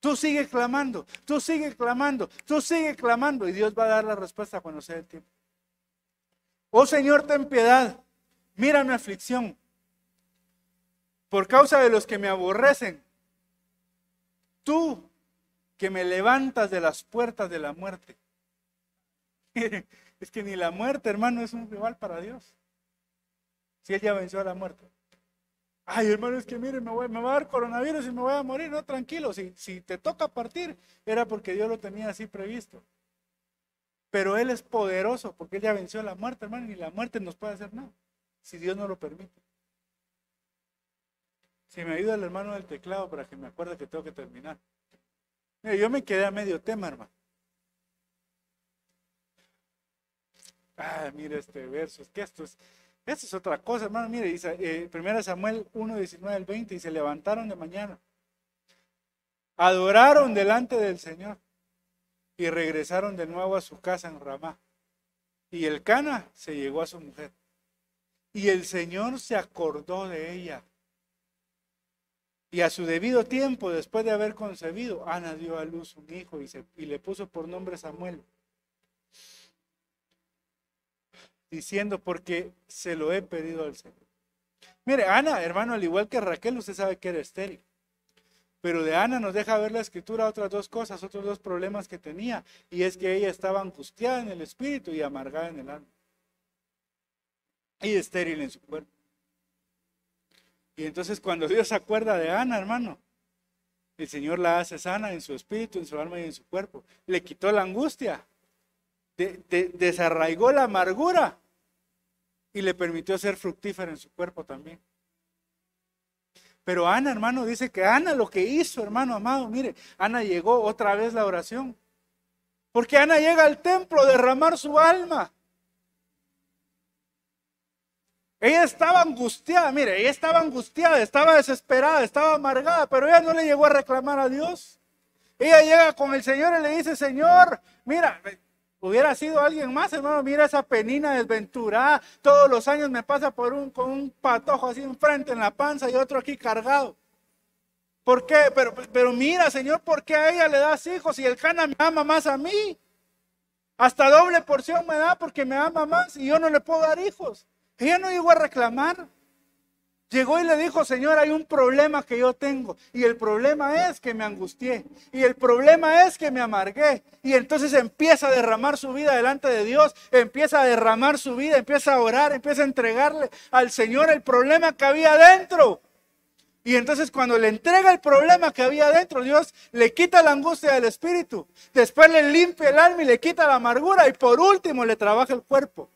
Tú sigues clamando, tú sigues clamando, tú sigues clamando y Dios va a dar la respuesta cuando sea el tiempo. Oh Señor, ten piedad, mira mi aflicción. Por causa de los que me aborrecen, tú que me levantas de las puertas de la muerte. es que ni la muerte, hermano, es un rival para Dios. Si Él ya venció a la muerte. Ay, hermano, es que mire, me, va a dar coronavirus y me voy a morir. No, tranquilo, si, si te toca partir, era porque Dios lo tenía así previsto. Pero Él es poderoso porque Él ya venció la muerte, hermano, y la muerte nos puede hacer nada, si Dios no lo permite. Si me ayuda el hermano del teclado para que me acuerde que tengo que terminar. Mire, yo me quedé a medio tema, hermano. Ah, mire este verso, es que esto es, esto es otra cosa, hermano. Mire, dice, eh, 1 Samuel 1, 19 al 20, y se levantaron de mañana. Adoraron delante del Señor y regresaron de nuevo a su casa en Ramá. Y el Cana se llegó a su mujer. Y el Señor se acordó de ella. Y a su debido tiempo, después de haber concebido, Ana dio a luz un hijo y, se, y le puso por nombre Samuel. Diciendo, porque se lo he pedido al Señor. Mire, Ana, hermano, al igual que Raquel, usted sabe que era estéril. Pero de Ana nos deja ver la escritura otras dos cosas, otros dos problemas que tenía. Y es que ella estaba angustiada en el espíritu y amargada en el alma. Y estéril en su cuerpo. Y entonces cuando Dios se acuerda de Ana, hermano, el Señor la hace sana en su espíritu, en su alma y en su cuerpo. Le quitó la angustia, desarraigó la amargura y le permitió ser fructífera en su cuerpo también. Pero Ana, hermano, dice que Ana lo que hizo, hermano amado, mire, Ana llegó otra vez la oración. Porque Ana llega al templo a derramar su alma. Ella estaba angustiada, mire, ella estaba angustiada, estaba desesperada, estaba amargada, pero ella no le llegó a reclamar a Dios. Ella llega con el Señor y le dice, Señor, mira, Hubiera sido alguien más, hermano. Mira esa penina desventurada. Todos los años me pasa por un, con un patojo así enfrente en la panza y otro aquí cargado. ¿Por qué? Pero, mira, Señor, ¿por qué a ella le das hijos y el cana me ama más a mí? Hasta doble porción me da porque me ama más y yo no le puedo dar hijos. Ella no llegó a reclamar. Llegó y le dijo, Señor, hay un problema que yo tengo. Y el problema es que me angustié. Y el problema es que me amargué. Y entonces empieza a derramar su vida delante de Dios. Empieza a derramar su vida, empieza a orar, empieza a entregarle al Señor el problema que había dentro. Y entonces cuando le entrega el problema que había dentro, Dios le quita la angustia del espíritu. Después le limpia el alma y le quita la amargura. Y por último le trabaja el cuerpo.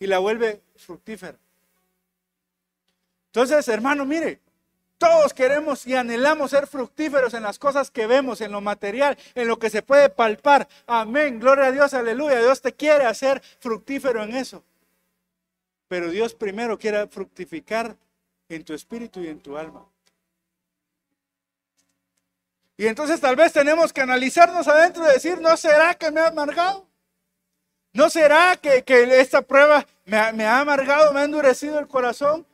Y la vuelve fructífera. Entonces, hermano, mire, todos queremos y anhelamos ser fructíferos en las cosas que vemos, en lo material, en lo que se puede palpar. Amén, gloria a Dios, aleluya. Dios te quiere hacer fructífero en eso. Pero Dios primero quiere fructificar en tu espíritu y en tu alma. Y entonces tal vez tenemos que analizarnos adentro y decir, ¿no será que me ha amargado? ¿No será que, esta prueba me, me ha amargado, me ha endurecido el corazón?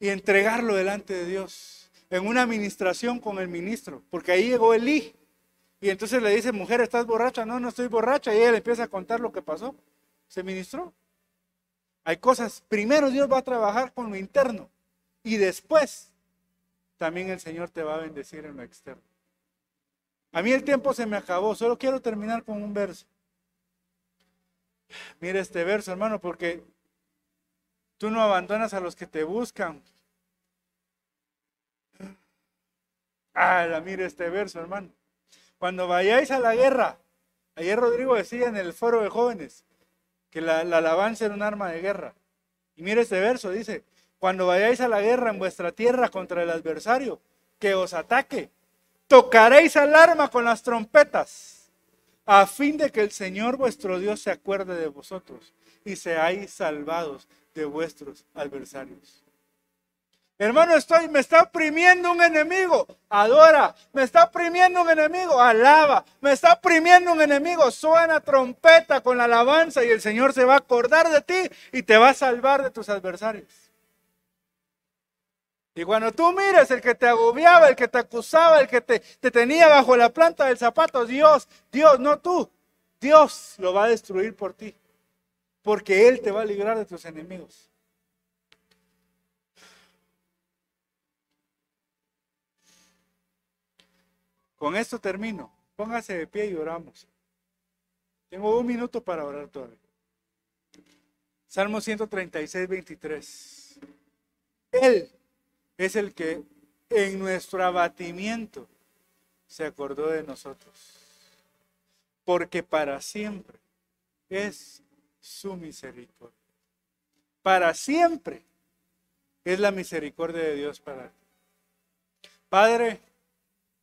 Y entregarlo delante de Dios en una administración con el ministro, porque ahí llegó Elí. Y entonces le dice, mujer, ¿estás borracha? No, no estoy borracha. Y ella le empieza a contar lo que pasó. Se ministró. Hay cosas, primero Dios va a trabajar con lo interno y después también el Señor te va a bendecir en lo externo. A mí el tiempo se me acabó, solo quiero terminar con un verso. Mira este verso, hermano, porque Tú no abandonas a los que te buscan. Ah, mire este verso, hermano. Cuando vayáis a la guerra, ayer Rodrigo decía en el foro de jóvenes que la, la alabanza era un arma de guerra. Y mire este verso, dice, cuando vayáis a la guerra en vuestra tierra contra el adversario, que os ataque, tocaréis alarma con las trompetas, a fin de que el Señor vuestro Dios se acuerde de vosotros y seáis salvados de vuestros adversarios. Hermano, estoy, me está oprimiendo un enemigo, adora, me está oprimiendo un enemigo, alaba, me está oprimiendo un enemigo, suena trompeta con la alabanza y el Señor se va a acordar de ti y te va a salvar de tus adversarios. Y cuando tú mires el que te agobiaba, el que te acusaba, el que te, te tenía bajo la planta del zapato, Dios, Dios, no tú, Dios lo va a destruir por ti porque Él te va a librar de tus enemigos. Con esto termino. Póngase de pie y oramos. Tengo un minuto para orar todavía. Salmo 136, 23. Él es el que en nuestro abatimiento se acordó de nosotros. Porque para siempre es su misericordia. Para siempre es la misericordia de Dios para ti. Padre,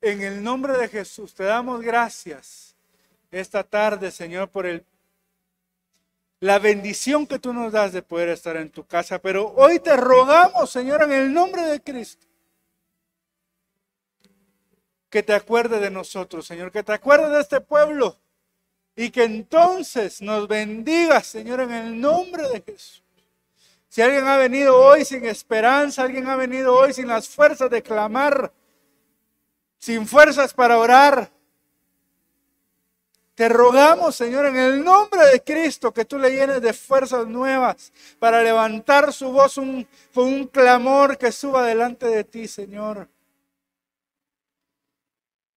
en el nombre de Jesús te damos gracias esta tarde, Señor, por el la bendición que tú nos das de poder estar en tu casa. Pero hoy te rogamos, Señor, en el nombre de Cristo, que te acuerde de nosotros, Señor, que te acuerde de este pueblo y que entonces nos bendiga, Señor, en el nombre de Jesús. Si alguien ha venido hoy sin esperanza, alguien ha venido hoy sin las fuerzas de clamar, sin fuerzas para orar, te rogamos, Señor, en el nombre de Cristo, que tú le llenes de fuerzas nuevas para levantar su voz con un clamor que suba delante de ti, Señor.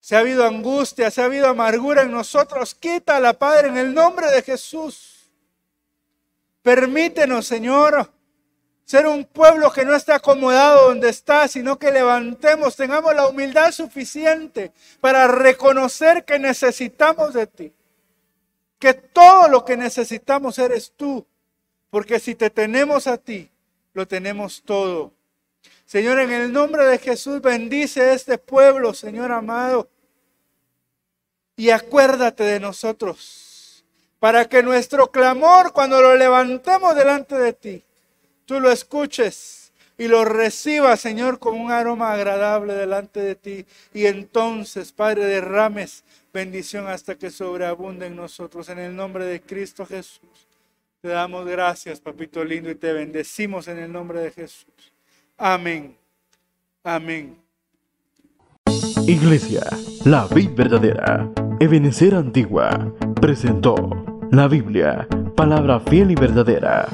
Si ha habido angustia, si ha habido amargura en nosotros, quítala, Padre, en el nombre de Jesús. Permítenos, Señor, ser un pueblo que no está acomodado donde está, sino que levantemos, tengamos la humildad suficiente para reconocer que necesitamos de ti. Que todo lo que necesitamos eres tú. Porque si te tenemos a ti, lo tenemos todo. Señor, en el nombre de Jesús, bendice a este pueblo, Señor amado. Y acuérdate de nosotros, para que nuestro clamor, cuando lo levantemos delante de ti, tú lo escuches y lo recibas, Señor, con un aroma agradable delante de ti. Y entonces, Padre, derrames bendición hasta que sobreabunde en nosotros. En el nombre de Cristo Jesús. Te damos gracias, papito lindo, y te bendecimos en el nombre de Jesús. Amén. Amén. Iglesia, la vida verdadera, Ebenecer Antigua, presentó la Biblia, palabra fiel y verdadera